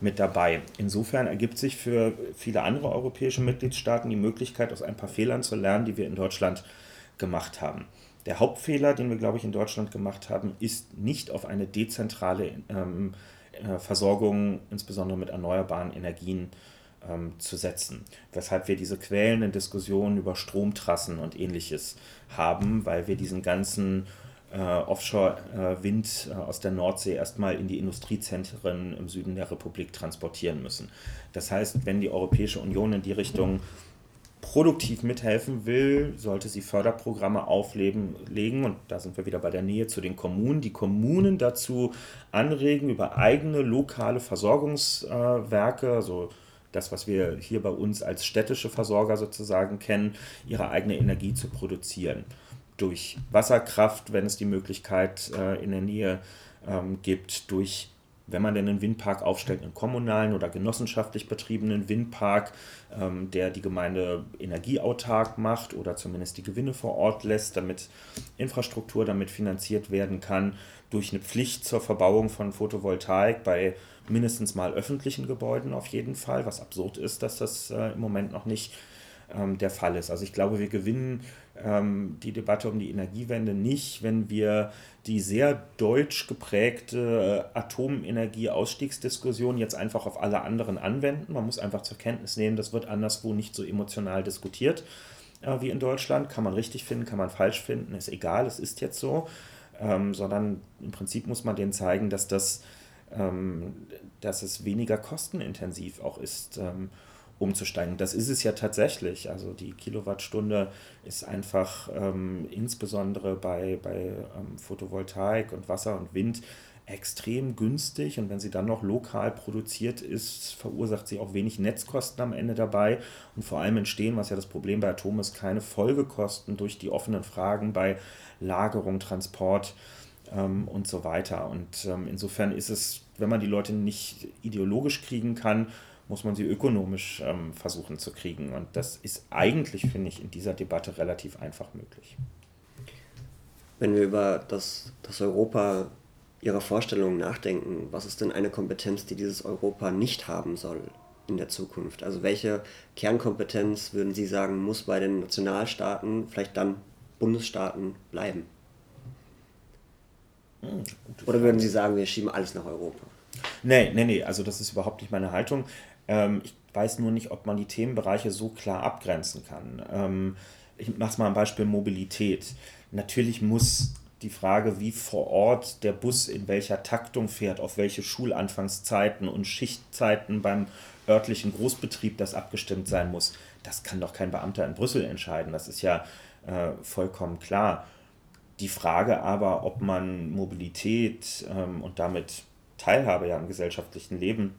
mit dabei. Insofern ergibt sich für viele andere europäische Mitgliedstaaten die Möglichkeit, aus ein paar Fehlern zu lernen, die wir in Deutschland gemacht haben. Der Hauptfehler, den wir, glaube ich, in Deutschland gemacht haben, ist nicht auf eine dezentrale ähm, äh, Versorgung, insbesondere mit erneuerbaren Energien, ähm, zu setzen. Weshalb wir diese quälenden Diskussionen über Stromtrassen und ähnliches haben, weil wir diesen ganzen Offshore-Wind äh, aus der Nordsee erstmal in die Industriezentren im Süden der Republik transportieren müssen. Das heißt, wenn die Europäische Union in die Richtung produktiv mithelfen will, sollte sie Förderprogramme auflegen und da sind wir wieder bei der Nähe zu den Kommunen, die Kommunen dazu anregen, über eigene lokale Versorgungswerke, also das, was wir hier bei uns als städtische Versorger sozusagen kennen, ihre eigene Energie zu produzieren. Durch Wasserkraft, wenn es die Möglichkeit äh, in der Nähe ähm, gibt, durch wenn man denn einen Windpark aufstellt, einen kommunalen oder genossenschaftlich betriebenen Windpark, ähm, der die Gemeinde energieautark macht oder zumindest die Gewinne vor Ort lässt, damit Infrastruktur damit finanziert werden kann, durch eine Pflicht zur Verbauung von Photovoltaik bei mindestens mal öffentlichen Gebäuden auf jeden Fall, was absurd ist, dass das äh, im Moment noch nicht ähm, der Fall ist. Also ich glaube, wir gewinnen ähm, die Debatte um die Energiewende nicht, wenn wir die sehr deutsch geprägte äh, Atomenergie-Ausstiegsdiskussion jetzt einfach auf alle anderen anwenden. Man muss einfach zur Kenntnis nehmen, das wird anderswo nicht so emotional diskutiert äh, wie in Deutschland. Kann man richtig finden, kann man falsch finden, ist egal, es ist jetzt so. Ähm, sondern im Prinzip muss man denen zeigen, dass das ähm, dass es weniger kostenintensiv auch ist. Umzusteigen. Das ist es ja tatsächlich. Also die Kilowattstunde ist einfach ähm, insbesondere bei, bei ähm, Photovoltaik und Wasser und Wind extrem günstig und wenn sie dann noch lokal produziert ist, verursacht sie auch wenig Netzkosten am Ende dabei und vor allem entstehen, was ja das Problem bei Atom ist, keine Folgekosten durch die offenen Fragen bei Lagerung, Transport ähm, und so weiter. Und ähm, insofern ist es, wenn man die Leute nicht ideologisch kriegen kann, muss man sie ökonomisch ähm, versuchen zu kriegen. Und das ist eigentlich, finde ich, in dieser Debatte relativ einfach möglich. Wenn wir über das, das Europa Ihrer Vorstellungen nachdenken, was ist denn eine Kompetenz, die dieses Europa nicht haben soll in der Zukunft? Also welche Kernkompetenz würden Sie sagen, muss bei den Nationalstaaten, vielleicht dann Bundesstaaten bleiben? Hm, Oder würden Sie sagen, wir schieben alles nach Europa? Nee, nee, nee, also das ist überhaupt nicht meine Haltung. Ähm, ich weiß nur nicht, ob man die Themenbereiche so klar abgrenzen kann. Ähm, ich mache es mal ein Beispiel Mobilität. Natürlich muss die Frage, wie vor Ort der Bus in welcher Taktung fährt, auf welche Schulanfangszeiten und Schichtzeiten beim örtlichen Großbetrieb das abgestimmt sein muss, das kann doch kein Beamter in Brüssel entscheiden. Das ist ja äh, vollkommen klar. Die Frage aber, ob man Mobilität ähm, und damit Teilhabe ja am gesellschaftlichen Leben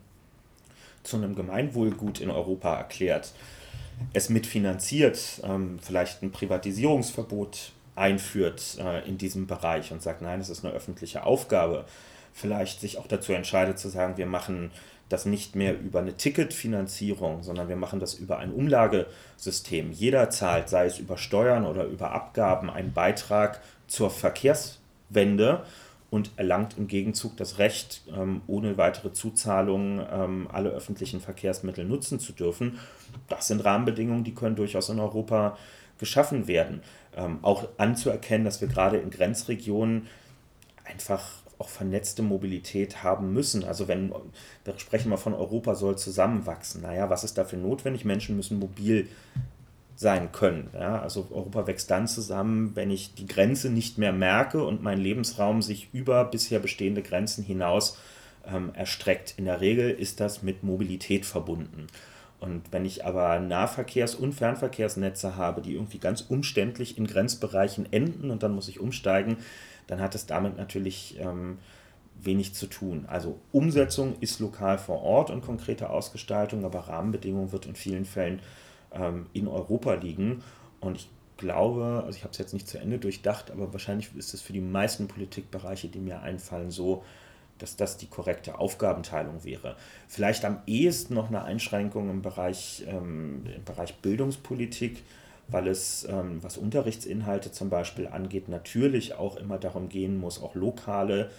zu einem Gemeinwohlgut in Europa erklärt, es mitfinanziert, ähm, vielleicht ein Privatisierungsverbot einführt äh, in diesem Bereich und sagt, nein, es ist eine öffentliche Aufgabe, vielleicht sich auch dazu entscheidet zu sagen, wir machen das nicht mehr über eine Ticketfinanzierung, sondern wir machen das über ein Umlagesystem. Jeder zahlt, sei es über Steuern oder über Abgaben, einen Beitrag zur Verkehrswende und erlangt im Gegenzug das Recht, ähm, ohne weitere Zuzahlungen ähm, alle öffentlichen Verkehrsmittel nutzen zu dürfen. Das sind Rahmenbedingungen, die können durchaus in Europa geschaffen werden ähm, auch anzuerkennen, dass wir gerade in Grenzregionen einfach auch vernetzte Mobilität haben müssen. Also wenn wir sprechen mal von Europa soll zusammenwachsen. Naja, was ist dafür notwendig? Menschen müssen mobil sein können. Ja? Also Europa wächst dann zusammen, wenn ich die Grenze nicht mehr merke und mein Lebensraum sich über bisher bestehende Grenzen hinaus ähm, erstreckt. In der Regel ist das mit Mobilität verbunden. Und wenn ich aber Nahverkehrs- und Fernverkehrsnetze habe, die irgendwie ganz umständlich in Grenzbereichen enden und dann muss ich umsteigen, dann hat es damit natürlich ähm, wenig zu tun. Also Umsetzung ist lokal vor Ort und konkrete Ausgestaltung, aber Rahmenbedingungen wird in vielen Fällen ähm, in Europa liegen. Und ich glaube, also ich habe es jetzt nicht zu Ende durchdacht, aber wahrscheinlich ist es für die meisten Politikbereiche, die mir einfallen, so, dass das die korrekte Aufgabenteilung wäre. Vielleicht am ehesten noch eine Einschränkung im Bereich, ähm, im Bereich Bildungspolitik, weil es, ähm, was Unterrichtsinhalte zum Beispiel angeht, natürlich auch immer darum gehen muss, auch lokale,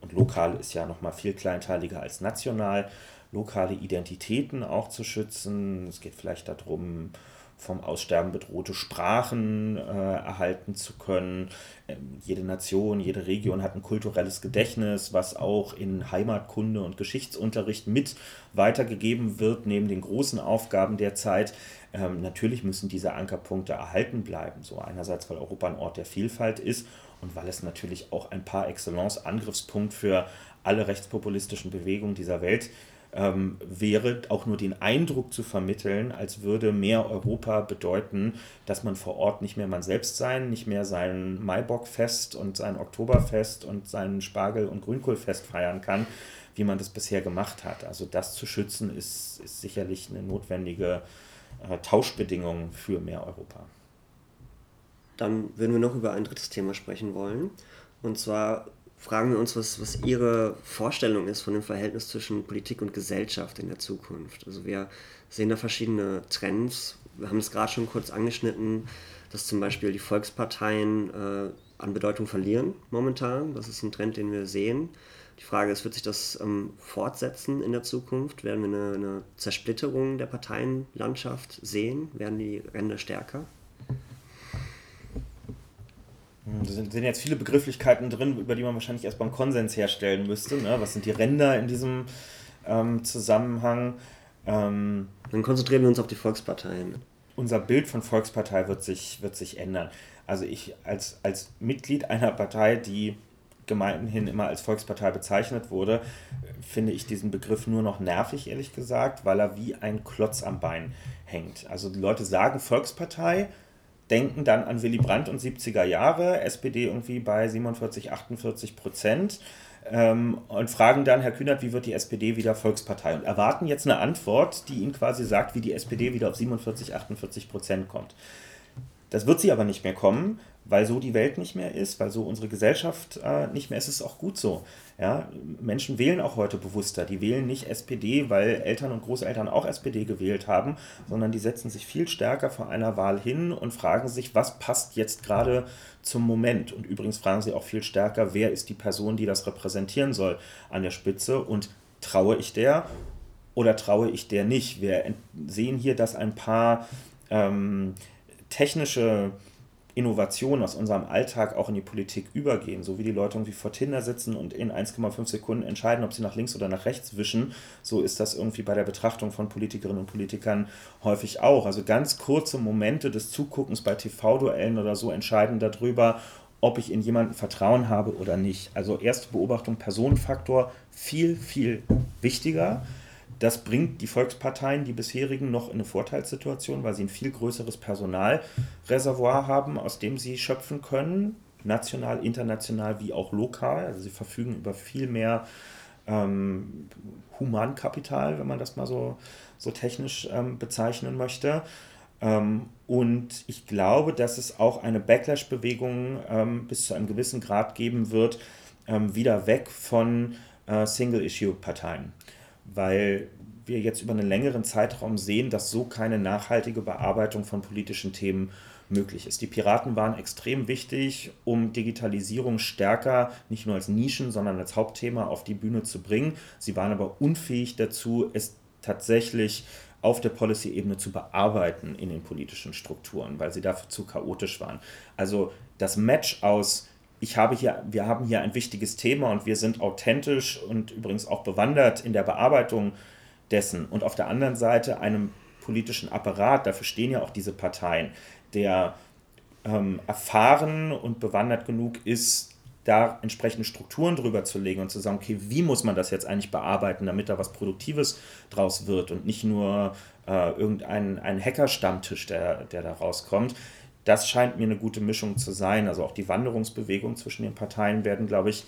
und lokal ist ja nochmal viel kleinteiliger als national, lokale Identitäten auch zu schützen. Es geht vielleicht darum, vom Aussterben bedrohte Sprachen äh, erhalten zu können. Ähm, jede Nation, jede Region hat ein kulturelles Gedächtnis, was auch in Heimatkunde und Geschichtsunterricht mit weitergegeben wird, neben den großen Aufgaben der Zeit. Ähm, natürlich müssen diese Ankerpunkte erhalten bleiben. So einerseits, weil Europa ein Ort der Vielfalt ist und weil es natürlich auch ein par excellence Angriffspunkt für alle rechtspopulistischen Bewegungen dieser Welt ist ähm, wäre, auch nur den Eindruck zu vermitteln, als würde mehr Europa bedeuten, dass man vor Ort nicht mehr man selbst sein, nicht mehr sein Maibockfest und sein Oktoberfest und sein Spargel- und Grünkohlfest feiern kann, wie man das bisher gemacht hat. Also das zu schützen ist, ist sicherlich eine notwendige äh, Tauschbedingung für mehr Europa. Dann würden wir noch über ein drittes Thema sprechen wollen. Und zwar fragen wir uns, was, was Ihre Vorstellung ist von dem Verhältnis zwischen Politik und Gesellschaft in der Zukunft. Also wir sehen da verschiedene Trends. Wir haben es gerade schon kurz angeschnitten, dass zum Beispiel die Volksparteien äh, an Bedeutung verlieren momentan. Das ist ein Trend, den wir sehen. Die Frage ist, wird sich das ähm, fortsetzen in der Zukunft? Werden wir eine, eine Zersplitterung der Parteienlandschaft sehen? Werden die Ränder stärker? Da sind, sind jetzt viele Begrifflichkeiten drin, über die man wahrscheinlich erstmal einen Konsens herstellen müsste. Ne? Was sind die Ränder in diesem ähm, Zusammenhang? Ähm, Dann konzentrieren wir uns auf die Volksparteien. Unser Bild von Volkspartei wird sich, wird sich ändern. Also ich als, als Mitglied einer Partei, die gemeinhin immer als Volkspartei bezeichnet wurde, finde ich diesen Begriff nur noch nervig, ehrlich gesagt, weil er wie ein Klotz am Bein hängt. Also die Leute sagen Volkspartei, denken dann an Willy Brandt und 70er Jahre, SPD irgendwie bei 47, 48 Prozent ähm, und fragen dann, Herr Kühnert, wie wird die SPD wieder Volkspartei? Und erwarten jetzt eine Antwort, die Ihnen quasi sagt, wie die SPD wieder auf 47, 48 Prozent kommt. Das wird sie aber nicht mehr kommen, weil so die Welt nicht mehr ist, weil so unsere Gesellschaft äh, nicht mehr ist. Es ist auch gut so. Ja? Menschen wählen auch heute bewusster. Die wählen nicht SPD, weil Eltern und Großeltern auch SPD gewählt haben, sondern die setzen sich viel stärker vor einer Wahl hin und fragen sich, was passt jetzt gerade zum Moment. Und übrigens fragen sie auch viel stärker, wer ist die Person, die das repräsentieren soll an der Spitze und traue ich der oder traue ich der nicht. Wir sehen hier, dass ein paar ähm, technische Innovationen aus unserem Alltag auch in die Politik übergehen, so wie die Leute irgendwie vor Tinder sitzen und in 1,5 Sekunden entscheiden, ob sie nach links oder nach rechts wischen, so ist das irgendwie bei der Betrachtung von Politikerinnen und Politikern häufig auch. Also ganz kurze Momente des Zuguckens bei TV-Duellen oder so entscheiden darüber, ob ich in jemanden Vertrauen habe oder nicht. Also erste Beobachtung, Personenfaktor, viel, viel wichtiger. Das bringt die Volksparteien, die bisherigen, noch in eine Vorteilssituation, weil sie ein viel größeres Personalreservoir haben, aus dem sie schöpfen können, national, international wie auch lokal. Also sie verfügen über viel mehr ähm, Humankapital, wenn man das mal so, so technisch ähm, bezeichnen möchte. Ähm, und ich glaube, dass es auch eine Backlash-Bewegung ähm, bis zu einem gewissen Grad geben wird, ähm, wieder weg von äh, Single-Issue-Parteien weil wir jetzt über einen längeren Zeitraum sehen, dass so keine nachhaltige Bearbeitung von politischen Themen möglich ist. Die Piraten waren extrem wichtig, um Digitalisierung stärker, nicht nur als Nischen, sondern als Hauptthema auf die Bühne zu bringen. Sie waren aber unfähig dazu, es tatsächlich auf der Policy-Ebene zu bearbeiten in den politischen Strukturen, weil sie dafür zu chaotisch waren. Also das Match aus ich habe hier, wir haben hier ein wichtiges Thema und wir sind authentisch und übrigens auch bewandert in der Bearbeitung dessen. Und auf der anderen Seite einem politischen Apparat, dafür stehen ja auch diese Parteien, der ähm, erfahren und bewandert genug ist, da entsprechende Strukturen drüber zu legen und zu sagen, okay, wie muss man das jetzt eigentlich bearbeiten, damit da was Produktives draus wird und nicht nur äh, irgendein ein Hacker-Stammtisch, der, der da rauskommt das scheint mir eine gute Mischung zu sein. Also auch die Wanderungsbewegungen zwischen den Parteien werden, glaube ich,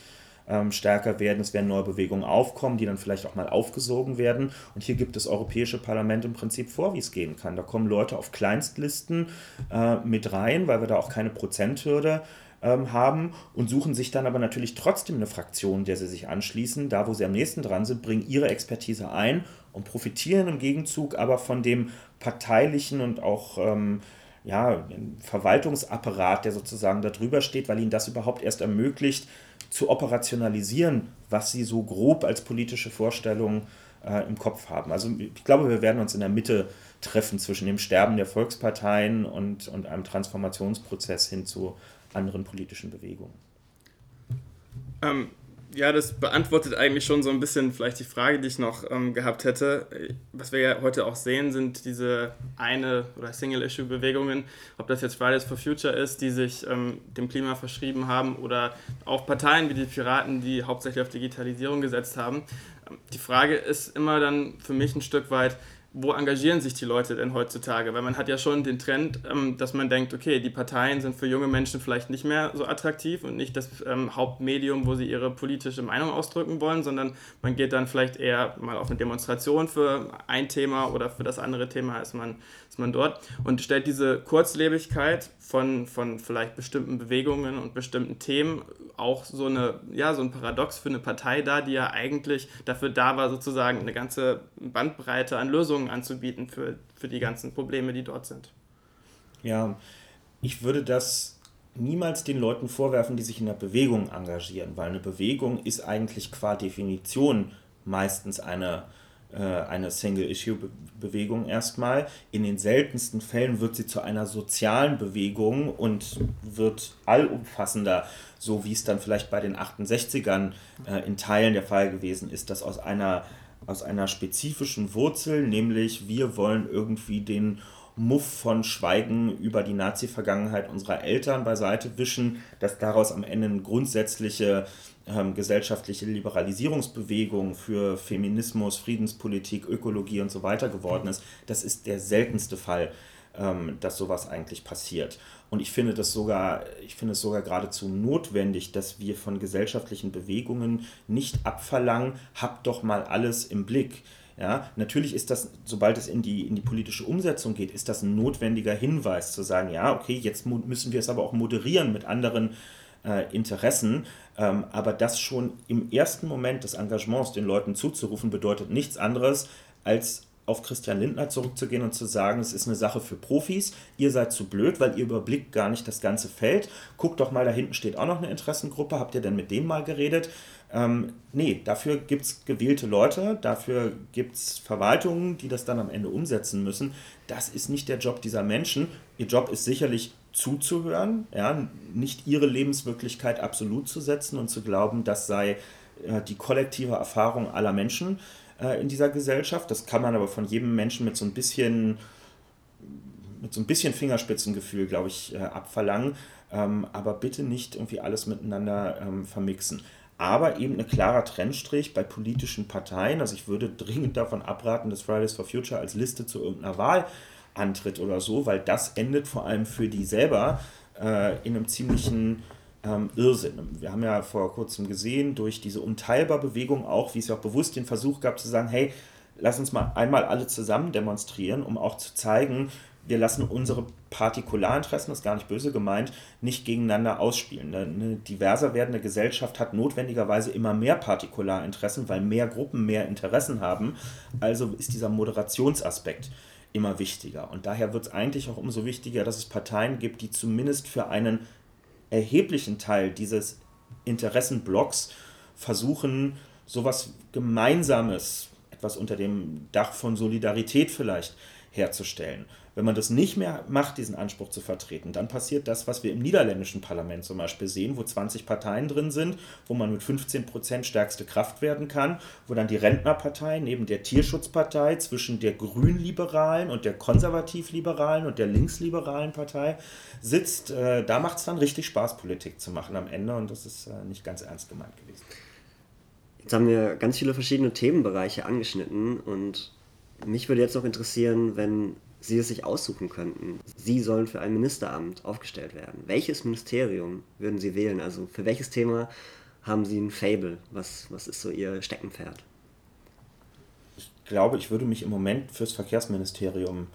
ähm, stärker werden. Es werden neue Bewegungen aufkommen, die dann vielleicht auch mal aufgesogen werden. Und hier gibt das Europäische Parlament im Prinzip vor, wie es gehen kann. Da kommen Leute auf Kleinstlisten äh, mit rein, weil wir da auch keine Prozenthürde ähm, haben und suchen sich dann aber natürlich trotzdem eine Fraktion, der sie sich anschließen. Da, wo sie am nächsten dran sind, bringen ihre Expertise ein und profitieren im Gegenzug aber von dem parteilichen und auch ähm, ja, ein Verwaltungsapparat, der sozusagen darüber steht, weil ihnen das überhaupt erst ermöglicht, zu operationalisieren, was sie so grob als politische Vorstellung äh, im Kopf haben. Also ich glaube, wir werden uns in der Mitte treffen zwischen dem Sterben der Volksparteien und, und einem Transformationsprozess hin zu anderen politischen Bewegungen. Ähm, ja, das beantwortet eigentlich schon so ein bisschen vielleicht die Frage, die ich noch ähm, gehabt hätte. Was wir ja heute auch sehen, sind diese eine- oder Single-Issue-Bewegungen, ob das jetzt Fridays for Future ist, die sich ähm, dem Klima verschrieben haben oder auch Parteien wie die Piraten, die hauptsächlich auf Digitalisierung gesetzt haben. Ähm, die Frage ist immer dann für mich ein Stück weit, wo engagieren sich die Leute denn heutzutage? Weil man hat ja schon den Trend, ähm, dass man denkt, okay, die Parteien sind für junge Menschen vielleicht nicht mehr so attraktiv und nicht das ähm, Hauptmedium, wo sie ihre politische Meinung ausdrücken wollen, sondern man geht dann vielleicht eher mal auf eine Demonstration für ein Thema oder für das andere Thema ist man, ist man dort und stellt diese Kurzlebigkeit von, von vielleicht bestimmten Bewegungen und bestimmten Themen auch so, eine, ja, so ein Paradox für eine Partei dar, die ja eigentlich dafür da war, sozusagen eine ganze Bandbreite an Lösungen anzubieten für, für die ganzen Probleme, die dort sind. Ja, ich würde das niemals den Leuten vorwerfen, die sich in der Bewegung engagieren, weil eine Bewegung ist eigentlich qua Definition meistens eine äh, eine Single-Issue-Bewegung erstmal. In den seltensten Fällen wird sie zu einer sozialen Bewegung und wird allumfassender, so wie es dann vielleicht bei den 68ern äh, in Teilen der Fall gewesen ist, dass aus einer, aus einer spezifischen Wurzel, nämlich wir wollen irgendwie den Muff von Schweigen über die Nazi-Vergangenheit unserer Eltern beiseite wischen, dass daraus am Ende eine grundsätzliche ähm, gesellschaftliche Liberalisierungsbewegung für Feminismus, Friedenspolitik, Ökologie und so weiter geworden ist. Das ist der seltenste Fall, ähm, dass sowas eigentlich passiert. Und ich finde das sogar, ich finde es sogar geradezu notwendig, dass wir von gesellschaftlichen Bewegungen nicht abverlangen, habt doch mal alles im Blick. Ja, natürlich ist das, sobald es in die, in die politische Umsetzung geht, ist das ein notwendiger Hinweis zu sagen, ja, okay, jetzt müssen wir es aber auch moderieren mit anderen äh, Interessen. Ähm, aber das schon im ersten Moment des Engagements den Leuten zuzurufen, bedeutet nichts anderes, als auf Christian Lindner zurückzugehen und zu sagen, es ist eine Sache für Profis, ihr seid zu blöd, weil ihr überblickt gar nicht das ganze Feld. Guckt doch mal, da hinten steht auch noch eine Interessengruppe, habt ihr denn mit denen mal geredet? Ähm, nee, dafür gibt es gewählte Leute, dafür gibt es Verwaltungen, die das dann am Ende umsetzen müssen. Das ist nicht der Job dieser Menschen. Ihr Job ist sicherlich zuzuhören, ja, nicht ihre Lebenswirklichkeit absolut zu setzen und zu glauben, das sei äh, die kollektive Erfahrung aller Menschen äh, in dieser Gesellschaft. Das kann man aber von jedem Menschen mit so ein bisschen, mit so ein bisschen Fingerspitzengefühl, glaube ich, äh, abverlangen. Ähm, aber bitte nicht irgendwie alles miteinander ähm, vermixen. Aber eben ein klarer Trennstrich bei politischen Parteien. Also ich würde dringend davon abraten, dass Fridays for Future als Liste zu irgendeiner Wahl antritt oder so, weil das endet vor allem für die selber äh, in einem ziemlichen ähm, Irrsinn. Wir haben ja vor kurzem gesehen, durch diese Unteilbar-Bewegung auch, wie es ja auch bewusst den Versuch gab zu sagen, hey, lass uns mal einmal alle zusammen demonstrieren, um auch zu zeigen, wir lassen unsere Partikularinteressen, das ist gar nicht böse gemeint, nicht gegeneinander ausspielen. Eine diverser werdende Gesellschaft hat notwendigerweise immer mehr Partikularinteressen, weil mehr Gruppen mehr Interessen haben. Also ist dieser Moderationsaspekt immer wichtiger. Und daher wird es eigentlich auch umso wichtiger, dass es Parteien gibt, die zumindest für einen erheblichen Teil dieses Interessenblocks versuchen, sowas Gemeinsames, etwas unter dem Dach von Solidarität vielleicht herzustellen. Wenn man das nicht mehr macht, diesen Anspruch zu vertreten, dann passiert das, was wir im niederländischen Parlament zum Beispiel sehen, wo 20 Parteien drin sind, wo man mit 15 Prozent stärkste Kraft werden kann, wo dann die Rentnerpartei neben der Tierschutzpartei zwischen der grünliberalen und der konservativliberalen und der linksliberalen Partei sitzt. Äh, da macht es dann richtig Spaß, Politik zu machen am Ende und das ist äh, nicht ganz ernst gemeint gewesen. Jetzt haben wir ganz viele verschiedene Themenbereiche angeschnitten und mich würde jetzt noch interessieren, wenn Sie es sich aussuchen könnten. Sie sollen für ein Ministeramt aufgestellt werden. Welches Ministerium würden Sie wählen? Also für welches Thema haben Sie ein Fable? Was, was ist so Ihr Steckenpferd? Ich glaube, ich würde mich im Moment fürs Verkehrsministerium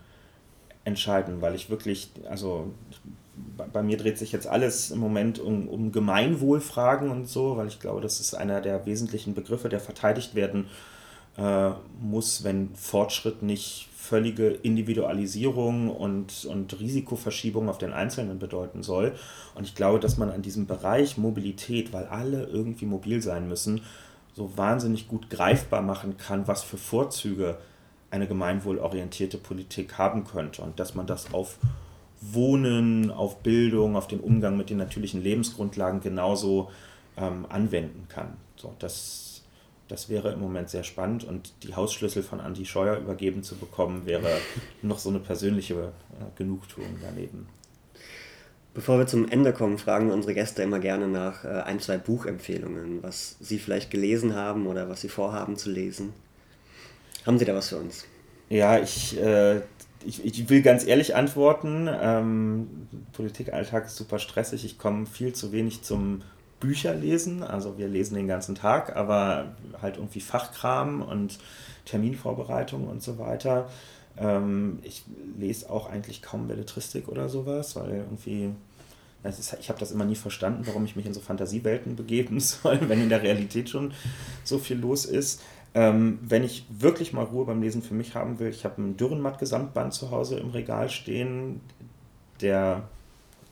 entscheiden, weil ich wirklich, also bei mir dreht sich jetzt alles im Moment um, um Gemeinwohlfragen und so, weil ich glaube, das ist einer der wesentlichen Begriffe, der verteidigt werden äh, muss, wenn Fortschritt nicht völlige Individualisierung und, und Risikoverschiebung auf den Einzelnen bedeuten soll. Und ich glaube, dass man an diesem Bereich Mobilität, weil alle irgendwie mobil sein müssen, so wahnsinnig gut greifbar machen kann, was für Vorzüge eine gemeinwohlorientierte Politik haben könnte und dass man das auf Wohnen, auf Bildung, auf den Umgang mit den natürlichen Lebensgrundlagen genauso ähm, anwenden kann. So, das das wäre im Moment sehr spannend und die Hausschlüssel von Andi Scheuer übergeben zu bekommen, wäre noch so eine persönliche äh, Genugtuung daneben. Bevor wir zum Ende kommen, fragen wir unsere Gäste immer gerne nach äh, ein, zwei Buchempfehlungen, was sie vielleicht gelesen haben oder was sie vorhaben zu lesen. Haben Sie da was für uns? Ja, ich, äh, ich, ich will ganz ehrlich antworten. Ähm, Politikalltag ist super stressig. Ich komme viel zu wenig zum Bücher lesen. Also wir lesen den ganzen Tag, aber halt irgendwie Fachkram und Terminvorbereitung und so weiter. Ähm, ich lese auch eigentlich kaum Belletristik oder sowas, weil irgendwie, ist, ich habe das immer nie verstanden, warum ich mich in so Fantasiewelten begeben soll, wenn in der Realität schon so viel los ist. Ähm, wenn ich wirklich mal Ruhe beim Lesen für mich haben will, ich habe einen Dürrenmatt-Gesamtband zu Hause im Regal stehen, der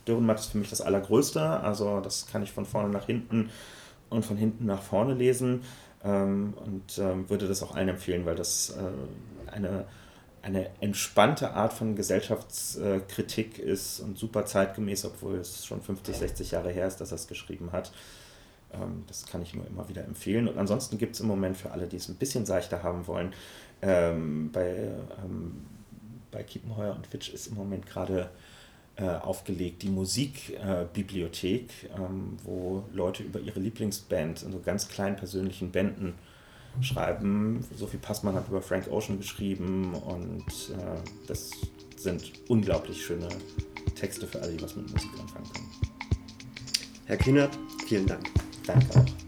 Dürrenmatt ist für mich das Allergrößte. Also das kann ich von vorne nach hinten und von hinten nach vorne lesen. Ähm, und ähm, würde das auch allen empfehlen, weil das äh, eine, eine entspannte Art von Gesellschaftskritik ist und super zeitgemäß, obwohl es schon 50, 60 Jahre her ist, dass er es geschrieben hat. Ähm, das kann ich nur immer wieder empfehlen. Und ansonsten gibt es im Moment für alle, die es ein bisschen seichter haben wollen, ähm, bei ähm, bei Kiepenheuer und Fitch ist im Moment gerade aufgelegt die Musikbibliothek, äh, ähm, wo Leute über ihre Lieblingsband in so ganz kleinen persönlichen Bänden schreiben. Sophie Passmann hat über Frank Ocean geschrieben und äh, das sind unglaublich schöne Texte für alle, die was mit Musik anfangen können. Herr Kühnert, vielen Dank. Danke auch.